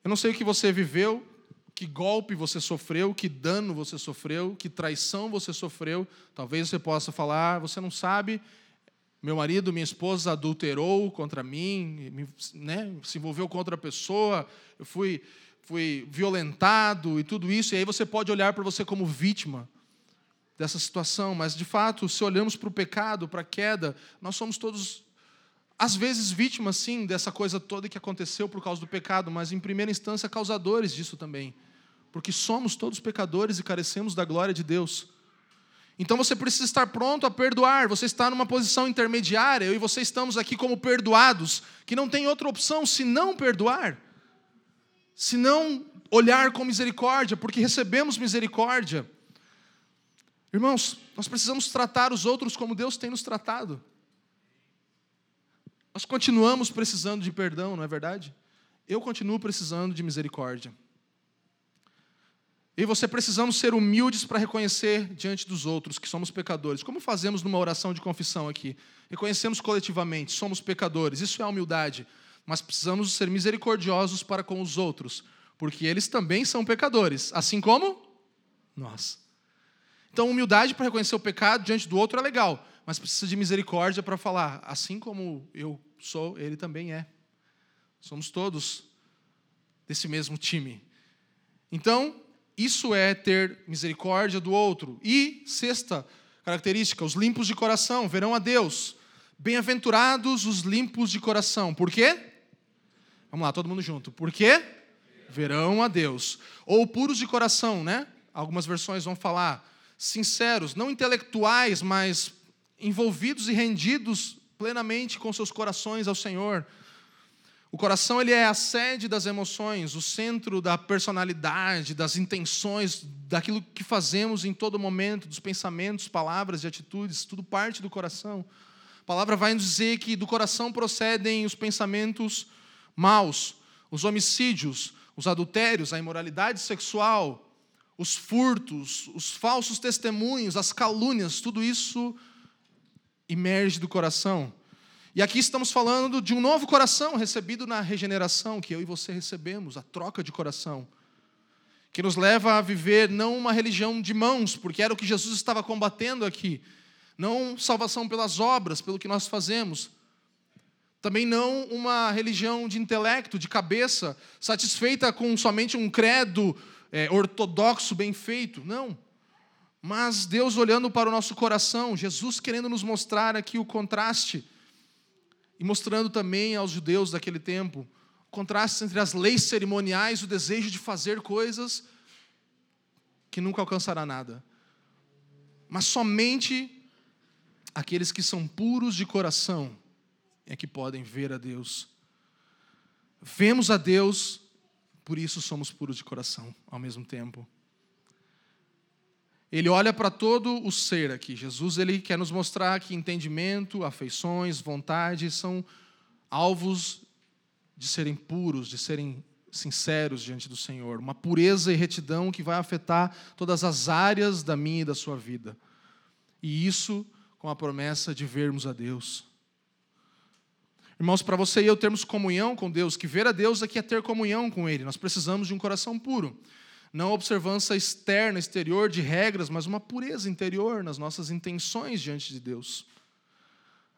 Eu não sei o que você viveu, que golpe você sofreu, que dano você sofreu, que traição você sofreu. Talvez você possa falar, você não sabe, meu marido, minha esposa adulterou contra mim, né, se envolveu com outra pessoa, eu fui, fui violentado e tudo isso, e aí você pode olhar para você como vítima dessa situação, mas de fato, se olhamos para o pecado, para a queda, nós somos todos, às vezes, vítimas, sim, dessa coisa toda que aconteceu por causa do pecado, mas em primeira instância, causadores disso também, porque somos todos pecadores e carecemos da glória de Deus. Então você precisa estar pronto a perdoar. Você está numa posição intermediária, eu e você estamos aqui como perdoados, que não tem outra opção senão perdoar, senão olhar com misericórdia, porque recebemos misericórdia. Irmãos, nós precisamos tratar os outros como Deus tem nos tratado. Nós continuamos precisando de perdão, não é verdade? Eu continuo precisando de misericórdia. E você precisamos ser humildes para reconhecer diante dos outros que somos pecadores. Como fazemos numa oração de confissão aqui? Reconhecemos coletivamente, somos pecadores. Isso é humildade. Mas precisamos ser misericordiosos para com os outros, porque eles também são pecadores, assim como nós. Então, humildade para reconhecer o pecado diante do outro é legal, mas precisa de misericórdia para falar, assim como eu sou, ele também é. Somos todos desse mesmo time. Então, isso é ter misericórdia do outro. E, sexta característica, os limpos de coração verão a Deus. Bem-aventurados os limpos de coração. Por quê? Vamos lá, todo mundo junto. Por quê? Verão a Deus. Ou puros de coração, né? Algumas versões vão falar sinceros, não intelectuais, mas envolvidos e rendidos plenamente com seus corações ao Senhor. O coração ele é a sede das emoções, o centro da personalidade, das intenções, daquilo que fazemos em todo momento, dos pensamentos, palavras e atitudes, tudo parte do coração. A palavra vai nos dizer que do coração procedem os pensamentos maus, os homicídios, os adultérios, a imoralidade sexual, os furtos, os falsos testemunhos, as calúnias, tudo isso emerge do coração. E aqui estamos falando de um novo coração recebido na regeneração, que eu e você recebemos, a troca de coração, que nos leva a viver não uma religião de mãos, porque era o que Jesus estava combatendo aqui, não salvação pelas obras, pelo que nós fazemos, também não uma religião de intelecto, de cabeça, satisfeita com somente um credo é, ortodoxo bem feito, não. Mas Deus olhando para o nosso coração, Jesus querendo nos mostrar aqui o contraste e mostrando também aos judeus daquele tempo o contraste entre as leis cerimoniais o desejo de fazer coisas que nunca alcançará nada. Mas somente aqueles que são puros de coração é que podem ver a Deus. Vemos a Deus, por isso somos puros de coração ao mesmo tempo. Ele olha para todo o ser aqui. Jesus ele quer nos mostrar que entendimento, afeições, vontade são alvos de serem puros, de serem sinceros diante do Senhor, uma pureza e retidão que vai afetar todas as áreas da minha e da sua vida. E isso com a promessa de vermos a Deus. Irmãos, para você e eu termos comunhão com Deus, que ver a Deus aqui é ter comunhão com Ele, nós precisamos de um coração puro não observância externa, exterior de regras, mas uma pureza interior nas nossas intenções diante de Deus.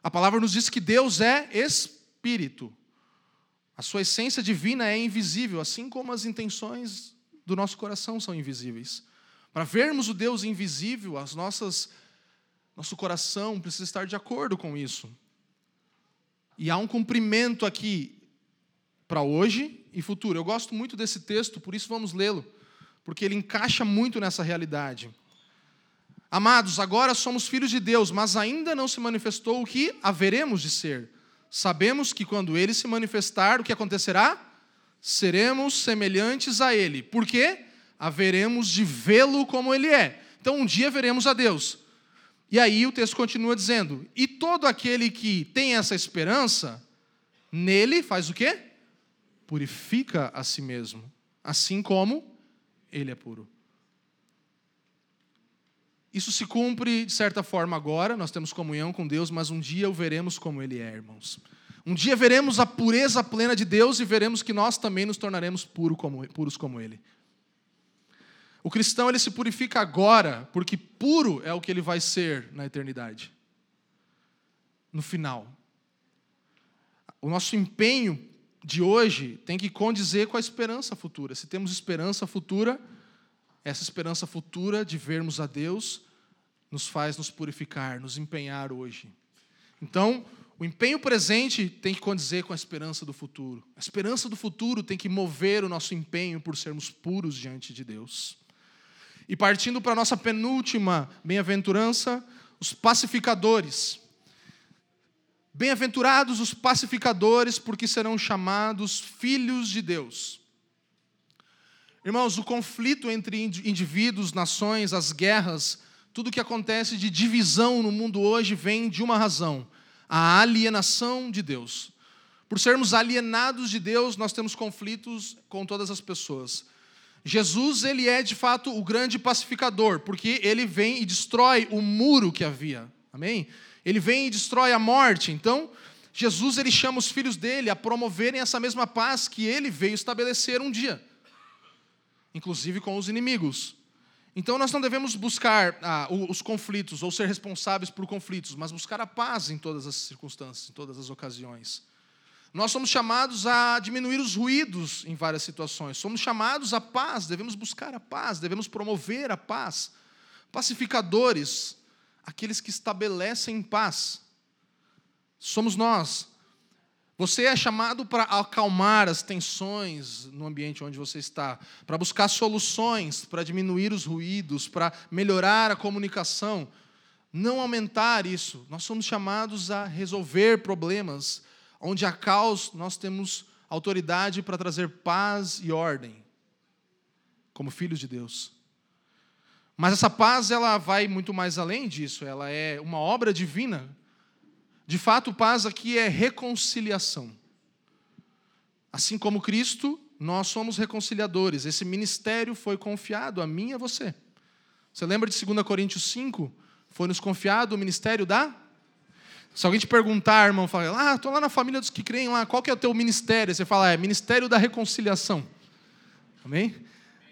A palavra nos diz que Deus é espírito. A sua essência divina é invisível, assim como as intenções do nosso coração são invisíveis. Para vermos o Deus invisível, as nossas nosso coração precisa estar de acordo com isso. E há um cumprimento aqui para hoje e futuro. Eu gosto muito desse texto, por isso vamos lê-lo porque ele encaixa muito nessa realidade. Amados, agora somos filhos de Deus, mas ainda não se manifestou o que haveremos de ser. Sabemos que quando ele se manifestar, o que acontecerá? Seremos semelhantes a ele. Por quê? Haveremos de vê-lo como ele é. Então, um dia veremos a Deus. E aí o texto continua dizendo: E todo aquele que tem essa esperança, nele faz o quê? Purifica a si mesmo, assim como ele é puro. Isso se cumpre de certa forma agora, nós temos comunhão com Deus, mas um dia o veremos como Ele é, irmãos. Um dia veremos a pureza plena de Deus e veremos que nós também nos tornaremos puro como, puros como Ele. O cristão ele se purifica agora, porque puro é o que ele vai ser na eternidade. No final. O nosso empenho de hoje tem que condizer com a esperança futura. Se temos esperança futura, essa esperança futura de vermos a Deus nos faz nos purificar, nos empenhar hoje. Então, o empenho presente tem que condizer com a esperança do futuro. A esperança do futuro tem que mover o nosso empenho por sermos puros diante de Deus. E partindo para a nossa penúltima bem-aventurança, os pacificadores. Bem-aventurados os pacificadores, porque serão chamados filhos de Deus. Irmãos, o conflito entre indivíduos, nações, as guerras, tudo que acontece de divisão no mundo hoje vem de uma razão: a alienação de Deus. Por sermos alienados de Deus, nós temos conflitos com todas as pessoas. Jesus, ele é de fato o grande pacificador, porque ele vem e destrói o muro que havia. Amém? Ele vem e destrói a morte. Então, Jesus ele chama os filhos dele a promoverem essa mesma paz que ele veio estabelecer um dia, inclusive com os inimigos. Então nós não devemos buscar ah, os conflitos ou ser responsáveis por conflitos, mas buscar a paz em todas as circunstâncias, em todas as ocasiões. Nós somos chamados a diminuir os ruídos em várias situações. Somos chamados à paz, devemos buscar a paz, devemos promover a paz. Pacificadores, aqueles que estabelecem paz. Somos nós. Você é chamado para acalmar as tensões no ambiente onde você está, para buscar soluções, para diminuir os ruídos, para melhorar a comunicação, não aumentar isso. Nós somos chamados a resolver problemas. Onde há caos, nós temos autoridade para trazer paz e ordem, como filhos de Deus. Mas essa paz ela vai muito mais além disso, ela é uma obra divina. De fato, paz aqui é reconciliação. Assim como Cristo, nós somos reconciliadores. Esse ministério foi confiado a mim e a você. Você lembra de 2 Coríntios 5? Foi nos confiado o ministério da Se alguém te perguntar, irmão, fala, ah, estou lá na família dos que creem lá, qual que é o teu ministério? Você fala, é Ministério da Reconciliação. Amém?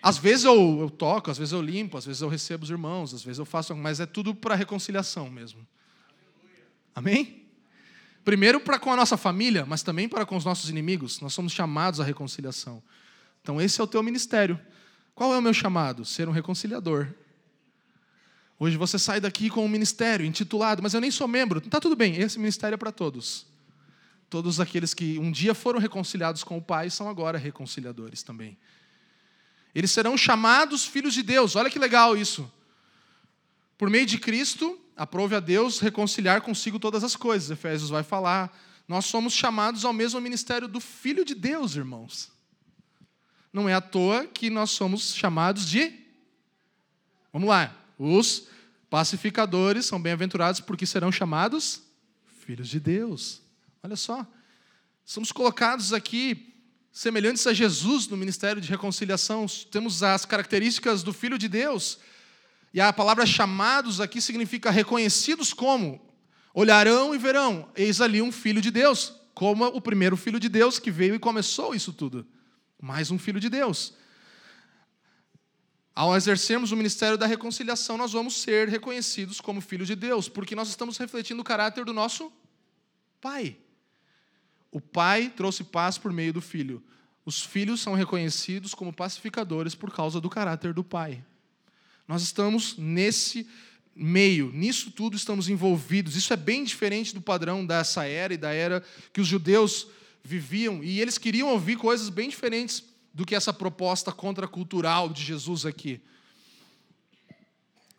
Às vezes eu, eu toco, às vezes eu limpo, às vezes eu recebo os irmãos, às vezes eu faço, mas é tudo para reconciliação mesmo. Amém? Primeiro para com a nossa família, mas também para com os nossos inimigos. Nós somos chamados à reconciliação. Então esse é o teu ministério. Qual é o meu chamado? Ser um reconciliador. Hoje você sai daqui com um ministério intitulado, mas eu nem sou membro. Tá tudo bem, esse ministério é para todos. Todos aqueles que um dia foram reconciliados com o Pai são agora reconciliadores também. Eles serão chamados filhos de Deus. Olha que legal isso. Por meio de Cristo, aprove a Deus reconciliar consigo todas as coisas. Efésios vai falar. Nós somos chamados ao mesmo ministério do Filho de Deus, irmãos. Não é à toa que nós somos chamados de. Vamos lá. Os pacificadores são bem-aventurados porque serão chamados filhos de Deus. Olha só. Somos colocados aqui semelhantes a Jesus no ministério de reconciliação. Temos as características do Filho de Deus. E a palavra chamados aqui significa reconhecidos como. Olharão e verão, eis ali um filho de Deus, como o primeiro filho de Deus que veio e começou isso tudo. Mais um filho de Deus. Ao exercermos o ministério da reconciliação, nós vamos ser reconhecidos como filhos de Deus, porque nós estamos refletindo o caráter do nosso Pai. O Pai trouxe paz por meio do Filho. Os filhos são reconhecidos como pacificadores por causa do caráter do Pai. Nós estamos nesse meio, nisso tudo estamos envolvidos. Isso é bem diferente do padrão dessa era e da era que os judeus viviam, e eles queriam ouvir coisas bem diferentes do que essa proposta contracultural de Jesus aqui.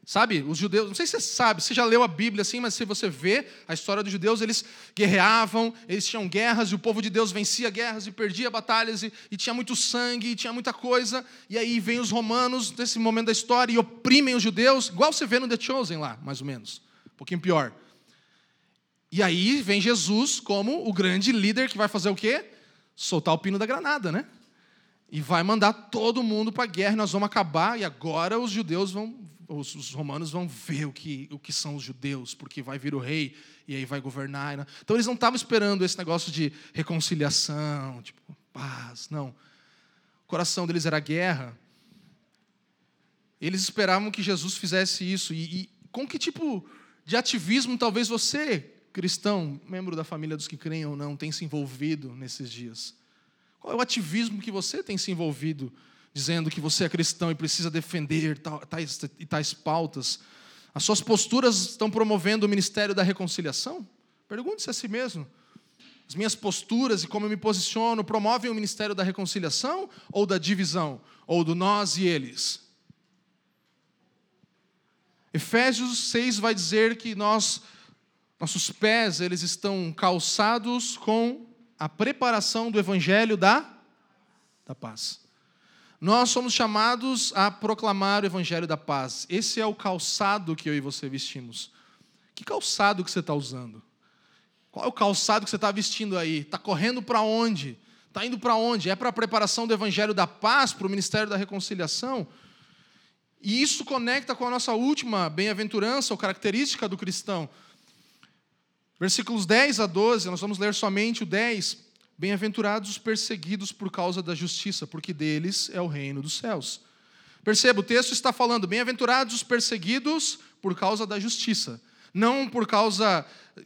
Sabe, os judeus, não sei se você sabe, você já leu a Bíblia assim, mas se você vê a história dos judeus, eles guerreavam, eles tinham guerras, e o povo de Deus vencia guerras e perdia batalhas, e, e tinha muito sangue, e tinha muita coisa, e aí vem os romanos nesse momento da história e oprimem os judeus, igual você vê no The Chosen lá, mais ou menos, um pouquinho pior. E aí vem Jesus como o grande líder que vai fazer o quê? Soltar o pino da granada, né? E vai mandar todo mundo para a guerra, nós vamos acabar, e agora os judeus vão, os, os, romanos vão ver o que, o que são os judeus, porque vai vir o rei e aí vai governar. Então eles não estavam esperando esse negócio de reconciliação, tipo, paz, não. O coração deles era guerra. Eles esperavam que Jesus fizesse isso. E, e com que tipo de ativismo talvez você, cristão, membro da família dos que creem ou não, tem se envolvido nesses dias? Qual é o ativismo que você tem se envolvido, dizendo que você é cristão e precisa defender tais, tais pautas? As suas posturas estão promovendo o ministério da reconciliação? Pergunte-se a si mesmo. As minhas posturas e como eu me posiciono promovem o ministério da reconciliação ou da divisão? Ou do nós e eles? Efésios 6 vai dizer que nós, nossos pés, eles estão calçados com a preparação do evangelho da, da paz. Nós somos chamados a proclamar o evangelho da paz. Esse é o calçado que eu e você vestimos. Que calçado que você está usando? Qual é o calçado que você está vestindo aí? Está correndo para onde? Está indo para onde? É para a preparação do evangelho da paz, para o ministério da reconciliação? E isso conecta com a nossa última bem-aventurança, ou característica do cristão. Versículos 10 a 12, nós vamos ler somente o 10. Bem-aventurados os perseguidos por causa da justiça, porque deles é o reino dos céus. Perceba, o texto está falando: bem-aventurados os perseguidos por causa da justiça. Não por causa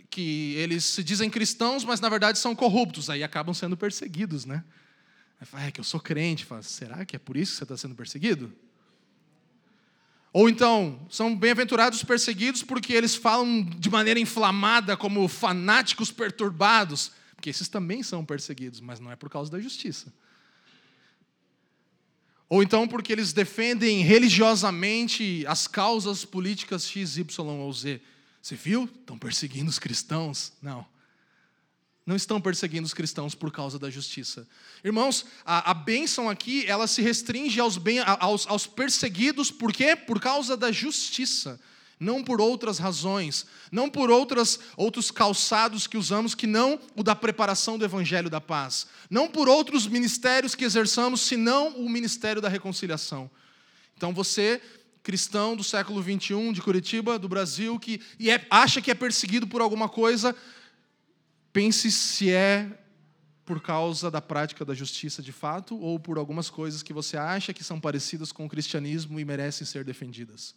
que eles se dizem cristãos, mas na verdade são corruptos, aí acabam sendo perseguidos, né? Fala, é que eu sou crente. Fala, será que é por isso que você está sendo perseguido? Ou então, são bem-aventurados perseguidos porque eles falam de maneira inflamada, como fanáticos perturbados, porque esses também são perseguidos, mas não é por causa da justiça. Ou então porque eles defendem religiosamente as causas políticas X, Y ou Z. Você viu? Estão perseguindo os cristãos? Não não estão perseguindo os cristãos por causa da justiça. Irmãos, a, a bênção aqui, ela se restringe aos, bem, aos, aos perseguidos, por quê? Por causa da justiça, não por outras razões, não por outras, outros calçados que usamos que não o da preparação do evangelho da paz, não por outros ministérios que exerçamos, senão o ministério da reconciliação. Então você cristão do século 21 de Curitiba, do Brasil, que e é, acha que é perseguido por alguma coisa, pense se é por causa da prática da justiça de fato ou por algumas coisas que você acha que são parecidas com o cristianismo e merecem ser defendidas.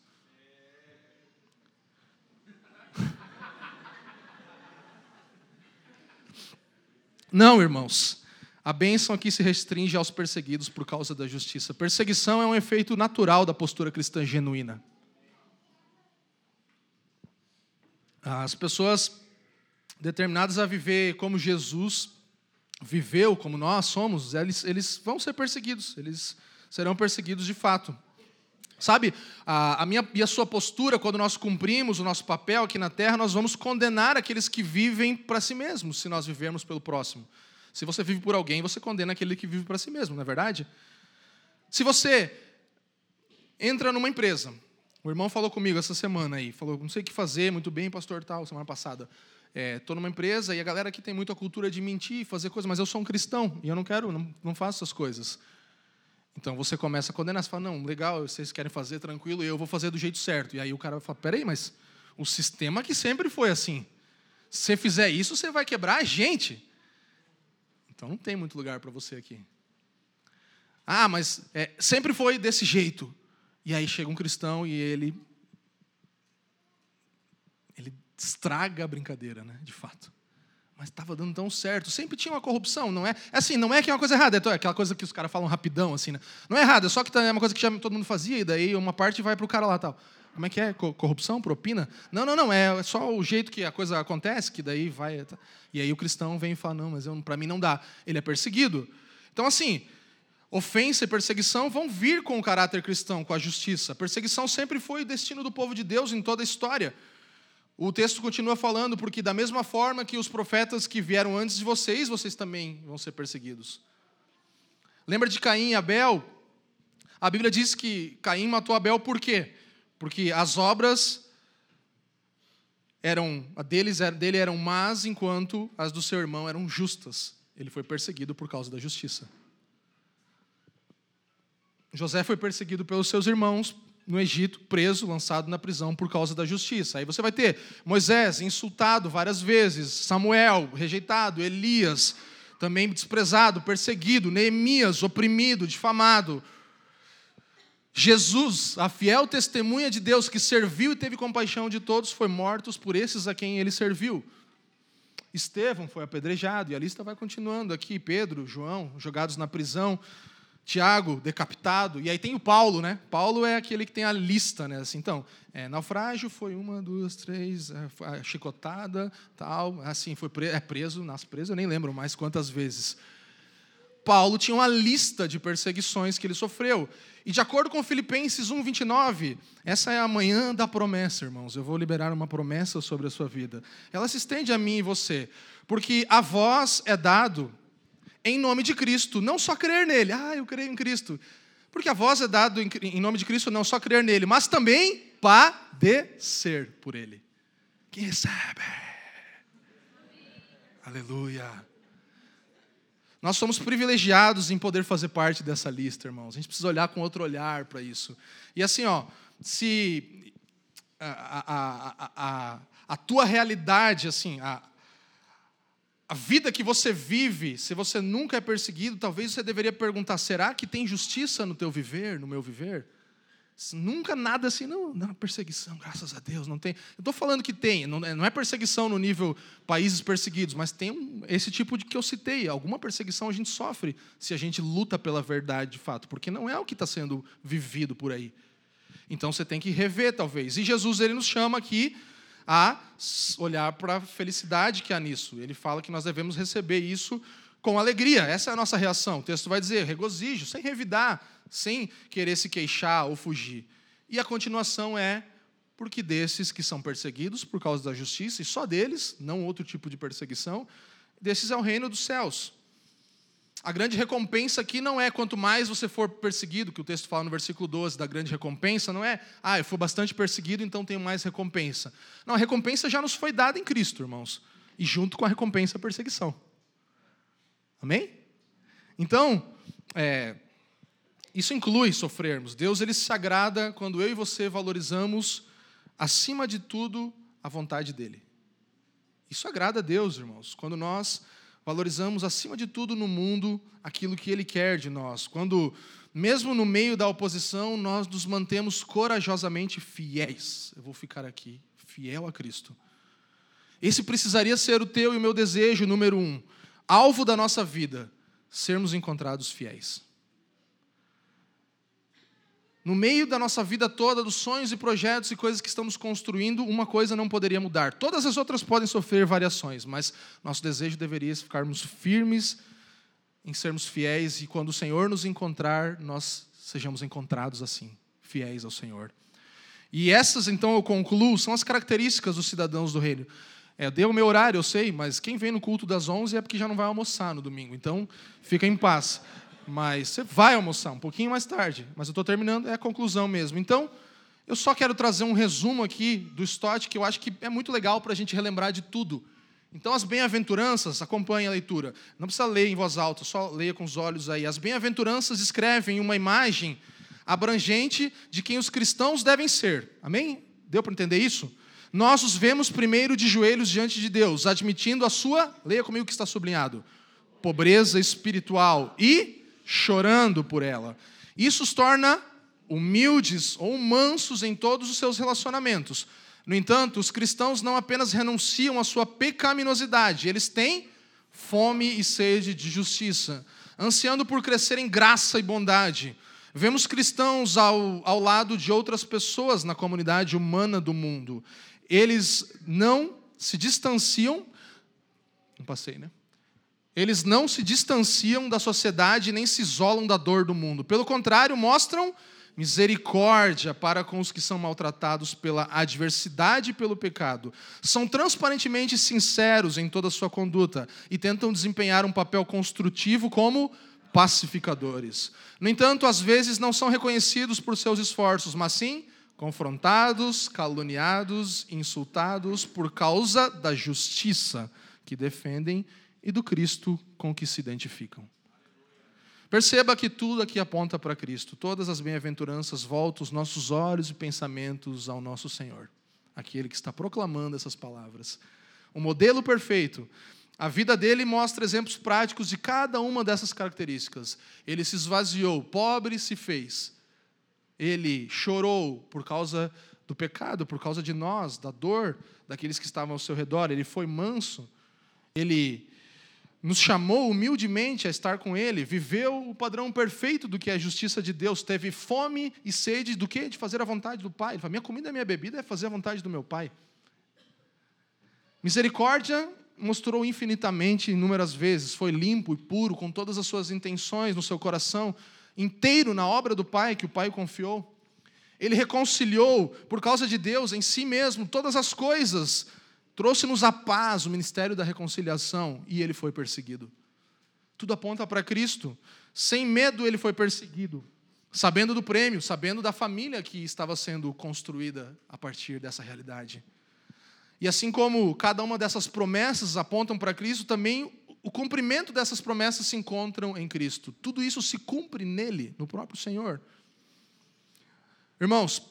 Não, irmãos. A bênção aqui se restringe aos perseguidos por causa da justiça. Perseguição é um efeito natural da postura cristã genuína. As pessoas determinadas a viver como Jesus viveu, como nós somos, eles, eles vão ser perseguidos, eles serão perseguidos de fato. Sabe, a, a, minha e a sua postura, quando nós cumprimos o nosso papel aqui na terra, nós vamos condenar aqueles que vivem para si mesmos, se nós vivermos pelo próximo. Se você vive por alguém, você condena aquele que vive para si mesmo, não é verdade? Se você entra numa empresa, o irmão falou comigo essa semana aí, falou, não sei o que fazer, muito bem, pastor tal, semana passada. Estou é, numa empresa e a galera aqui tem muita cultura de mentir, fazer coisas, mas eu sou um cristão e eu não quero, não, não faço essas coisas. Então você começa a condenar, você fala, não, legal, vocês querem fazer, tranquilo, eu vou fazer do jeito certo. E aí o cara vai falar, peraí, mas o sistema que sempre foi assim. Se você fizer isso, você vai quebrar a gente. Então não tem muito lugar para você aqui. Ah, mas é, sempre foi desse jeito. E aí chega um cristão e ele ele estraga a brincadeira, né? De fato. Mas estava dando tão certo. Sempre tinha uma corrupção, não é? É assim, não é que é uma coisa errada, é aquela coisa que os caras falam rapidão, assim, né? Não é errado, é só que é uma coisa que já todo mundo fazia, e daí uma parte vai para o cara lá tal. Como é que é? Corrupção? Propina? Não, não, não. É só o jeito que a coisa acontece, que daí vai. Tá. E aí o cristão vem e fala: não, mas para mim não dá. Ele é perseguido. Então, assim, ofensa e perseguição vão vir com o caráter cristão, com a justiça. Perseguição sempre foi o destino do povo de Deus em toda a história. O texto continua falando, porque da mesma forma que os profetas que vieram antes de vocês, vocês também vão ser perseguidos. Lembra de Caim e Abel? A Bíblia diz que Caim matou Abel por quê? Porque as obras eram a deles dele eram más, enquanto as do seu irmão eram justas. Ele foi perseguido por causa da justiça. José foi perseguido pelos seus irmãos no Egito, preso, lançado na prisão por causa da justiça. Aí você vai ter Moisés insultado várias vezes, Samuel rejeitado, Elias também desprezado, perseguido, Neemias oprimido, difamado, Jesus, a fiel testemunha de Deus que serviu e teve compaixão de todos, foi morto por esses a quem ele serviu. Estevão foi apedrejado, e a lista vai continuando aqui. Pedro, João, jogados na prisão. Tiago, decapitado. E aí tem o Paulo, né? Paulo é aquele que tem a lista, né? Assim, então, é, naufrágio foi uma, duas, três, é, chicotada, tal. Assim, foi preso, é preso, nas preso, eu nem lembro mais quantas vezes. Paulo tinha uma lista de perseguições que ele sofreu. E de acordo com Filipenses 1:29, essa é a manhã da promessa, irmãos. Eu vou liberar uma promessa sobre a sua vida. Ela se estende a mim e você, porque a vós é dado em nome de Cristo, não só crer nele. Ah, eu creio em Cristo. Porque a vós é dado em nome de Cristo não só crer nele, mas também padecer por ele. Quem recebe? Aleluia. Nós somos privilegiados em poder fazer parte dessa lista, irmãos. A gente precisa olhar com outro olhar para isso. E assim, ó, se a, a, a, a, tua realidade, assim, a, a vida que você vive, se você nunca é perseguido, talvez você deveria perguntar: será que tem justiça no teu viver, no meu viver? Nunca nada assim, não, não, perseguição, graças a Deus, não tem. Eu estou falando que tem, não, não, é perseguição no nível países perseguidos, mas tem um, esse tipo de que eu citei. Alguma perseguição a gente sofre se a gente luta pela verdade de fato, porque não é o que está sendo vivido por aí. Então você tem que rever, talvez. E Jesus ele nos chama aqui a olhar para a felicidade que há nisso. Ele fala que nós devemos receber isso com alegria. Essa é a nossa reação. O texto vai dizer regozijo, sem revidar sem querer se queixar ou fugir. E a continuação é porque desses que são perseguidos por causa da justiça, e só deles, não outro tipo de perseguição, desses é o reino dos céus. A grande recompensa aqui não é quanto mais você for perseguido, que o texto fala no versículo 12 da grande recompensa, não é, ah, eu fui bastante perseguido, então tenho mais recompensa. Não, a recompensa já nos foi dada em Cristo, irmãos, e junto com a recompensa a perseguição. Amém? Então, é, Isso inclui sofrermos. Deus ele se agrada quando eu e você valorizamos acima de tudo a vontade dele. Isso agrada a Deus, irmãos, quando nós valorizamos acima de tudo no mundo aquilo que ele quer de nós. Quando mesmo no meio da oposição, nós nos mantemos corajosamente fiéis. Eu vou ficar aqui, fiel a Cristo. Esse precisaria ser o teu e o meu desejo número um, alvo da nossa vida, sermos encontrados fiéis. No meio da nossa vida toda, dos sonhos e projetos e coisas que estamos construindo, uma coisa não poderia mudar. Todas as outras podem sofrer variações, mas nosso desejo deveria ficarmos firmes em sermos fiéis e quando o Senhor nos encontrar, nós sejamos encontrados assim, fiéis ao Senhor. E essas, então, eu concluo, são as características dos cidadãos do reino. É, deu o meu horário, eu sei, mas quem vem no culto das 11 é porque já não vai almoçar no domingo. Então, fica em paz. Mas você vai almoçar um pouquinho mais tarde. Mas eu estou terminando, é a conclusão mesmo. Então, eu só quero trazer um resumo aqui do Stott, que eu acho que é muito legal para a gente relembrar de tudo. Então, as bem-aventuranças, acompanhe a leitura. Não precisa ler em voz alta, só leia com os olhos aí. As bem-aventuranças descrevem uma imagem abrangente de quem os cristãos devem ser. Amém? Deu para entender isso? Nós os vemos primeiro de joelhos diante de Deus, admitindo a sua, leia comigo que está sublinhado, pobreza espiritual e chorando por ela. Isso os torna humildes ou mansos em todos os seus relacionamentos. No entanto, os cristãos não apenas renunciam à sua pecaminosidade, eles têm fome e sede de justiça, ansiando por crescer em graça e bondade. Vemos cristãos ao, ao lado de outras pessoas na comunidade humana do mundo. Eles não se distanciam. Não passei, né? Eles não se distanciam da sociedade nem se isolam da dor do mundo. Pelo contrário, mostram misericórdia para com os que são maltratados pela adversidade e pelo pecado. São transparentemente sinceros em toda a sua conduta e tentam desempenhar um papel construtivo como pacificadores. No entanto, às vezes não são reconhecidos por seus esforços, mas sim confrontados, caluniados, insultados por causa da justiça que defendem e do Cristo com que se identificam. Perceba que tudo aqui aponta para Cristo. Todas as bem-aventuranças voltam os nossos olhos e pensamentos ao nosso Senhor, aquele que está proclamando essas palavras. O modelo perfeito. A vida dele mostra exemplos práticos de cada uma dessas características. Ele se esvaziou, pobre se fez. Ele chorou por causa do pecado, por causa de nós, da dor daqueles que estavam ao seu redor. Ele foi manso. Ele nos chamou humildemente a estar com Ele, viveu o padrão perfeito do que é a justiça de Deus, teve fome e sede do que? De fazer a vontade do Pai. Ele fala, minha comida e minha bebida é fazer a vontade do meu Pai. Misericórdia mostrou infinitamente, inúmeras vezes, foi limpo e puro, com todas as suas intenções no seu coração, inteiro na obra do Pai que o Pai confiou. Ele reconciliou, por causa de Deus, em si mesmo, todas as coisas Trouxe-nos a paz, o ministério da reconciliação, e ele foi perseguido. Tudo aponta para Cristo. Sem medo, ele foi perseguido, sabendo do prêmio, sabendo da família que estava sendo construída a partir dessa realidade. E assim como cada uma dessas promessas apontam para Cristo, também o cumprimento dessas promessas se encontram em Cristo. Tudo isso se cumpre nele, no próprio Senhor. Irmãos,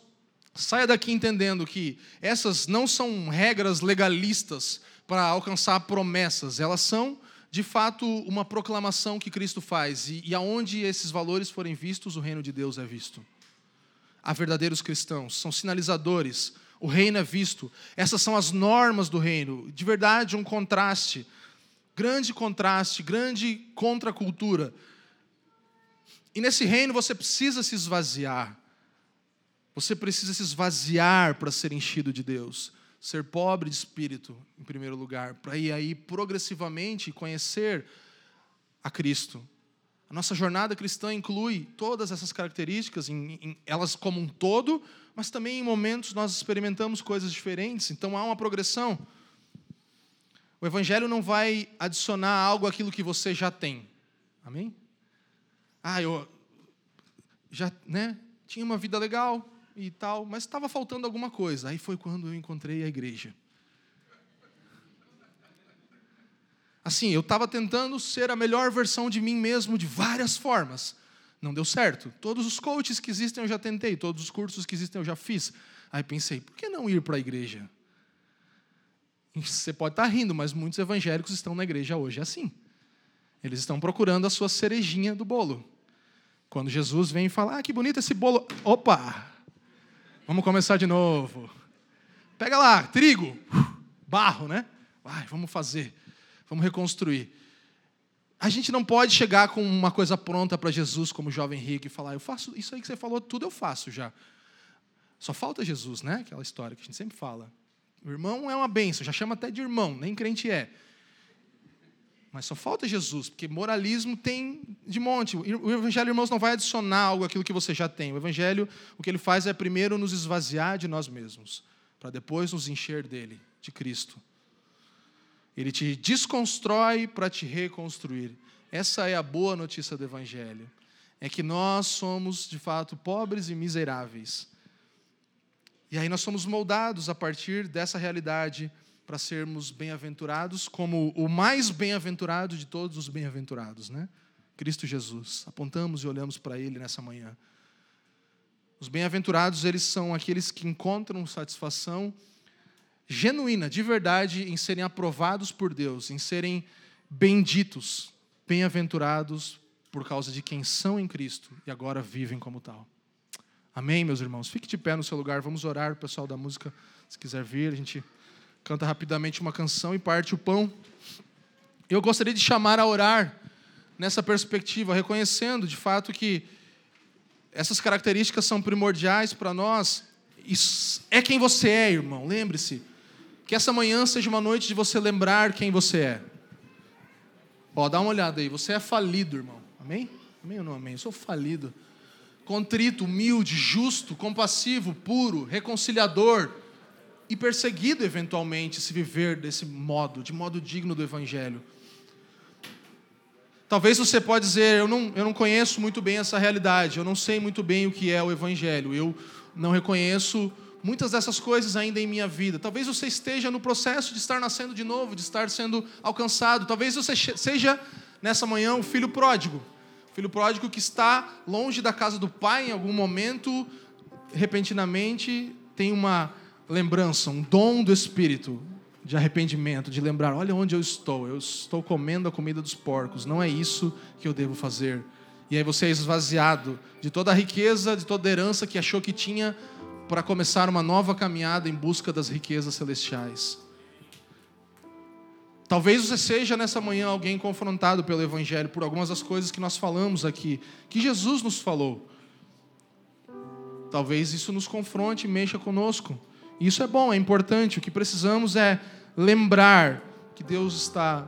Saia daqui entendendo que essas não são regras legalistas para alcançar promessas, elas são, de fato, uma proclamação que Cristo faz, e, e aonde esses valores forem vistos, o reino de Deus é visto. Há verdadeiros cristãos, são sinalizadores, o reino é visto, essas são as normas do reino, de verdade, um contraste, grande contraste, grande contracultura. E nesse reino você precisa se esvaziar. Você precisa se esvaziar para ser enchido de Deus. Ser pobre de espírito, em primeiro lugar, para ir aí progressivamente conhecer a Cristo. A nossa jornada cristã inclui todas essas características, em, em, elas como um todo, mas também em momentos nós experimentamos coisas diferentes, então há uma progressão. O Evangelho não vai adicionar algo àquilo que você já tem. Amém? Ah, eu já né, tinha uma vida legal, e tal, mas estava faltando alguma coisa. Aí foi quando eu encontrei a igreja. Assim, eu estava tentando ser a melhor versão de mim mesmo de várias formas. Não deu certo. Todos os coaches que existem eu já tentei, todos os cursos que existem eu já fiz. Aí pensei, por que não ir para a igreja? Você pode estar rindo, mas muitos evangélicos estão na igreja hoje assim. Eles estão procurando a sua cerejinha do bolo. Quando Jesus vem e fala: Ah, que bonito esse bolo. Opa! Vamos começar de novo. Pega lá, trigo, barro, né? Vai, vamos fazer. Vamos reconstruir. A gente não pode chegar com uma coisa pronta para Jesus, como o jovem rico, e falar: Eu faço isso aí que você falou, tudo eu faço já. Só falta Jesus, né? Aquela história que a gente sempre fala. O irmão é uma benção, já chama até de irmão, nem crente é. Mas só falta Jesus, porque moralismo tem de monte. O Evangelho, irmãos, não vai adicionar algo àquilo que você já tem. O Evangelho, o que ele faz é primeiro nos esvaziar de nós mesmos, para depois nos encher dele, de Cristo. Ele te desconstrói para te reconstruir. Essa é a boa notícia do Evangelho. É que nós somos, de fato, pobres e miseráveis. E aí nós somos moldados a partir dessa realidade para sermos bem-aventurados como o mais bem-aventurado de todos os bem-aventurados, né? Cristo Jesus. Apontamos e olhamos para ele nessa manhã. Os bem-aventurados, eles são aqueles que encontram satisfação genuína, de verdade, em serem aprovados por Deus, em serem benditos, bem-aventurados por causa de quem são em Cristo e agora vivem como tal. Amém, meus irmãos? Fique de pé no seu lugar, vamos orar, o pessoal da música, se quiser vir, a gente canta rapidamente uma canção e parte o pão. Eu gostaria de chamar a orar nessa perspectiva, reconhecendo de fato que essas características são primordiais para nós. Isso é quem você é, irmão. Lembre-se que essa manhã seja uma noite de você lembrar quem você é. Ó, dá uma olhada aí. Você é falido, irmão. Amém? Amém ou não amém? Eu sou falido. Contrito, humilde, justo, compassivo, puro, reconciliador e perseguido eventualmente se viver desse modo, de modo digno do Evangelho. Talvez você pode dizer, eu não, eu não conheço muito bem essa realidade, eu não sei muito bem o que é o Evangelho, eu não reconheço muitas dessas coisas ainda em minha vida. Talvez você esteja no processo de estar nascendo de novo, de estar sendo alcançado. Talvez você seja, nessa manhã, o filho pródigo. Filho pródigo que está longe da casa do pai em algum momento, repentinamente tem uma lembrança, um dom do Espírito de arrependimento, de lembrar: olha onde eu estou, eu estou comendo a comida dos porcos, não é isso que eu devo fazer. E aí você é esvaziado de toda a riqueza, de toda a herança que achou que tinha para começar uma nova caminhada em busca das riquezas celestiais. Talvez você seja nessa manhã alguém confrontado pelo Evangelho por algumas das coisas que nós falamos aqui, que Jesus nos falou. Talvez isso nos confronte e mexa conosco. Isso é bom, é importante. O que precisamos é lembrar que Deus está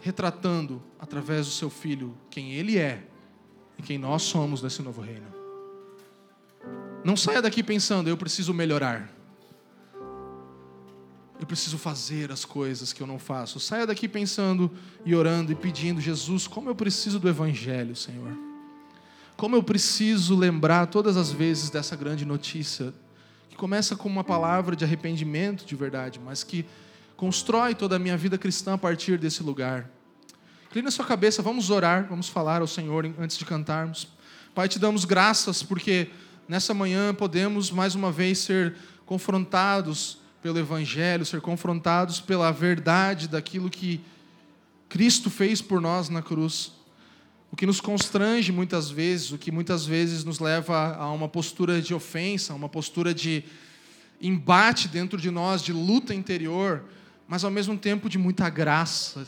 retratando através do seu filho quem ele é e quem nós somos nesse novo reino. Não saia daqui pensando, eu preciso melhorar. Eu preciso fazer as coisas que eu não faço. Saia daqui pensando e orando e pedindo, Jesus, como eu preciso do Evangelho, Senhor. Como eu preciso lembrar todas as vezes dessa grande notícia começa com uma palavra de arrependimento de verdade, mas que constrói toda a minha vida cristã a partir desse lugar. Inclina sua cabeça, vamos orar, vamos falar ao Senhor antes de cantarmos. Pai, te damos graças porque nessa manhã podemos mais uma vez ser confrontados pelo Evangelho, ser confrontados pela verdade daquilo que Cristo fez por nós na cruz. O que nos constrange muitas vezes, o que muitas vezes nos leva a uma postura de ofensa, uma postura de embate dentro de nós, de luta interior, mas ao mesmo tempo de muita graça.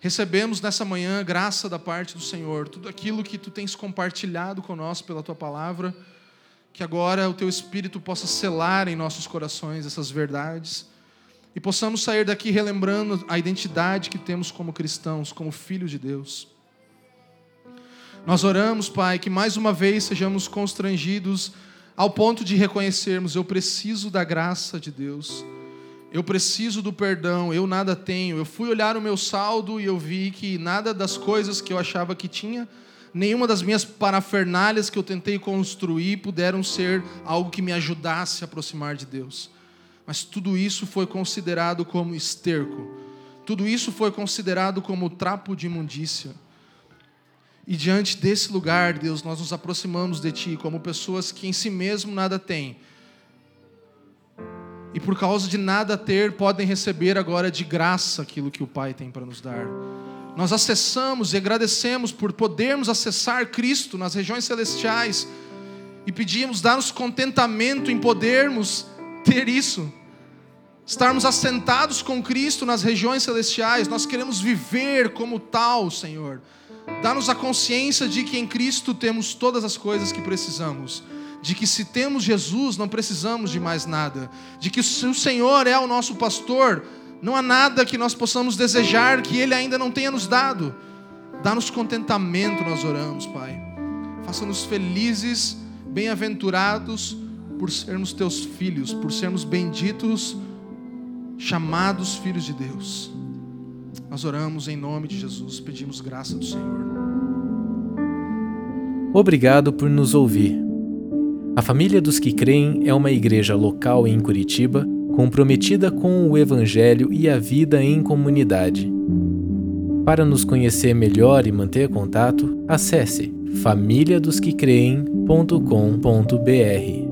Recebemos nessa manhã graça da parte do Senhor, tudo aquilo que tu tens compartilhado conosco pela tua palavra, que agora o teu Espírito possa selar em nossos corações essas verdades e possamos sair daqui relembrando a identidade que temos como cristãos, como filhos de Deus. Nós oramos, Pai, que mais uma vez sejamos constrangidos ao ponto de reconhecermos: eu preciso da graça de Deus, eu preciso do perdão, eu nada tenho. Eu fui olhar o meu saldo e eu vi que nada das coisas que eu achava que tinha, nenhuma das minhas parafernálias que eu tentei construir puderam ser algo que me ajudasse a aproximar de Deus. Mas tudo isso foi considerado como esterco, tudo isso foi considerado como trapo de imundícia. E diante desse lugar, Deus, nós nos aproximamos de Ti como pessoas que em si mesmo nada têm. E por causa de nada ter, podem receber agora de graça aquilo que o Pai tem para nos dar. Nós acessamos e agradecemos por podermos acessar Cristo nas regiões celestiais e pedimos, dar-nos contentamento em podermos ter isso estarmos assentados com Cristo nas regiões celestiais, nós queremos viver como tal, Senhor. Dá-nos a consciência de que em Cristo temos todas as coisas que precisamos, de que se temos Jesus não precisamos de mais nada, de que se o Senhor é o nosso pastor, não há nada que nós possamos desejar que Ele ainda não tenha nos dado. Dá-nos contentamento, nós oramos, Pai. Faça-nos felizes, bem-aventurados por sermos teus filhos, por sermos benditos chamados filhos de Deus. Nós oramos em nome de Jesus, pedimos graça do Senhor. Obrigado por nos ouvir. A Família dos que Creem é uma igreja local em Curitiba comprometida com o Evangelho e a vida em comunidade. Para nos conhecer melhor e manter contato, acesse famíliadosquecreem.com.br.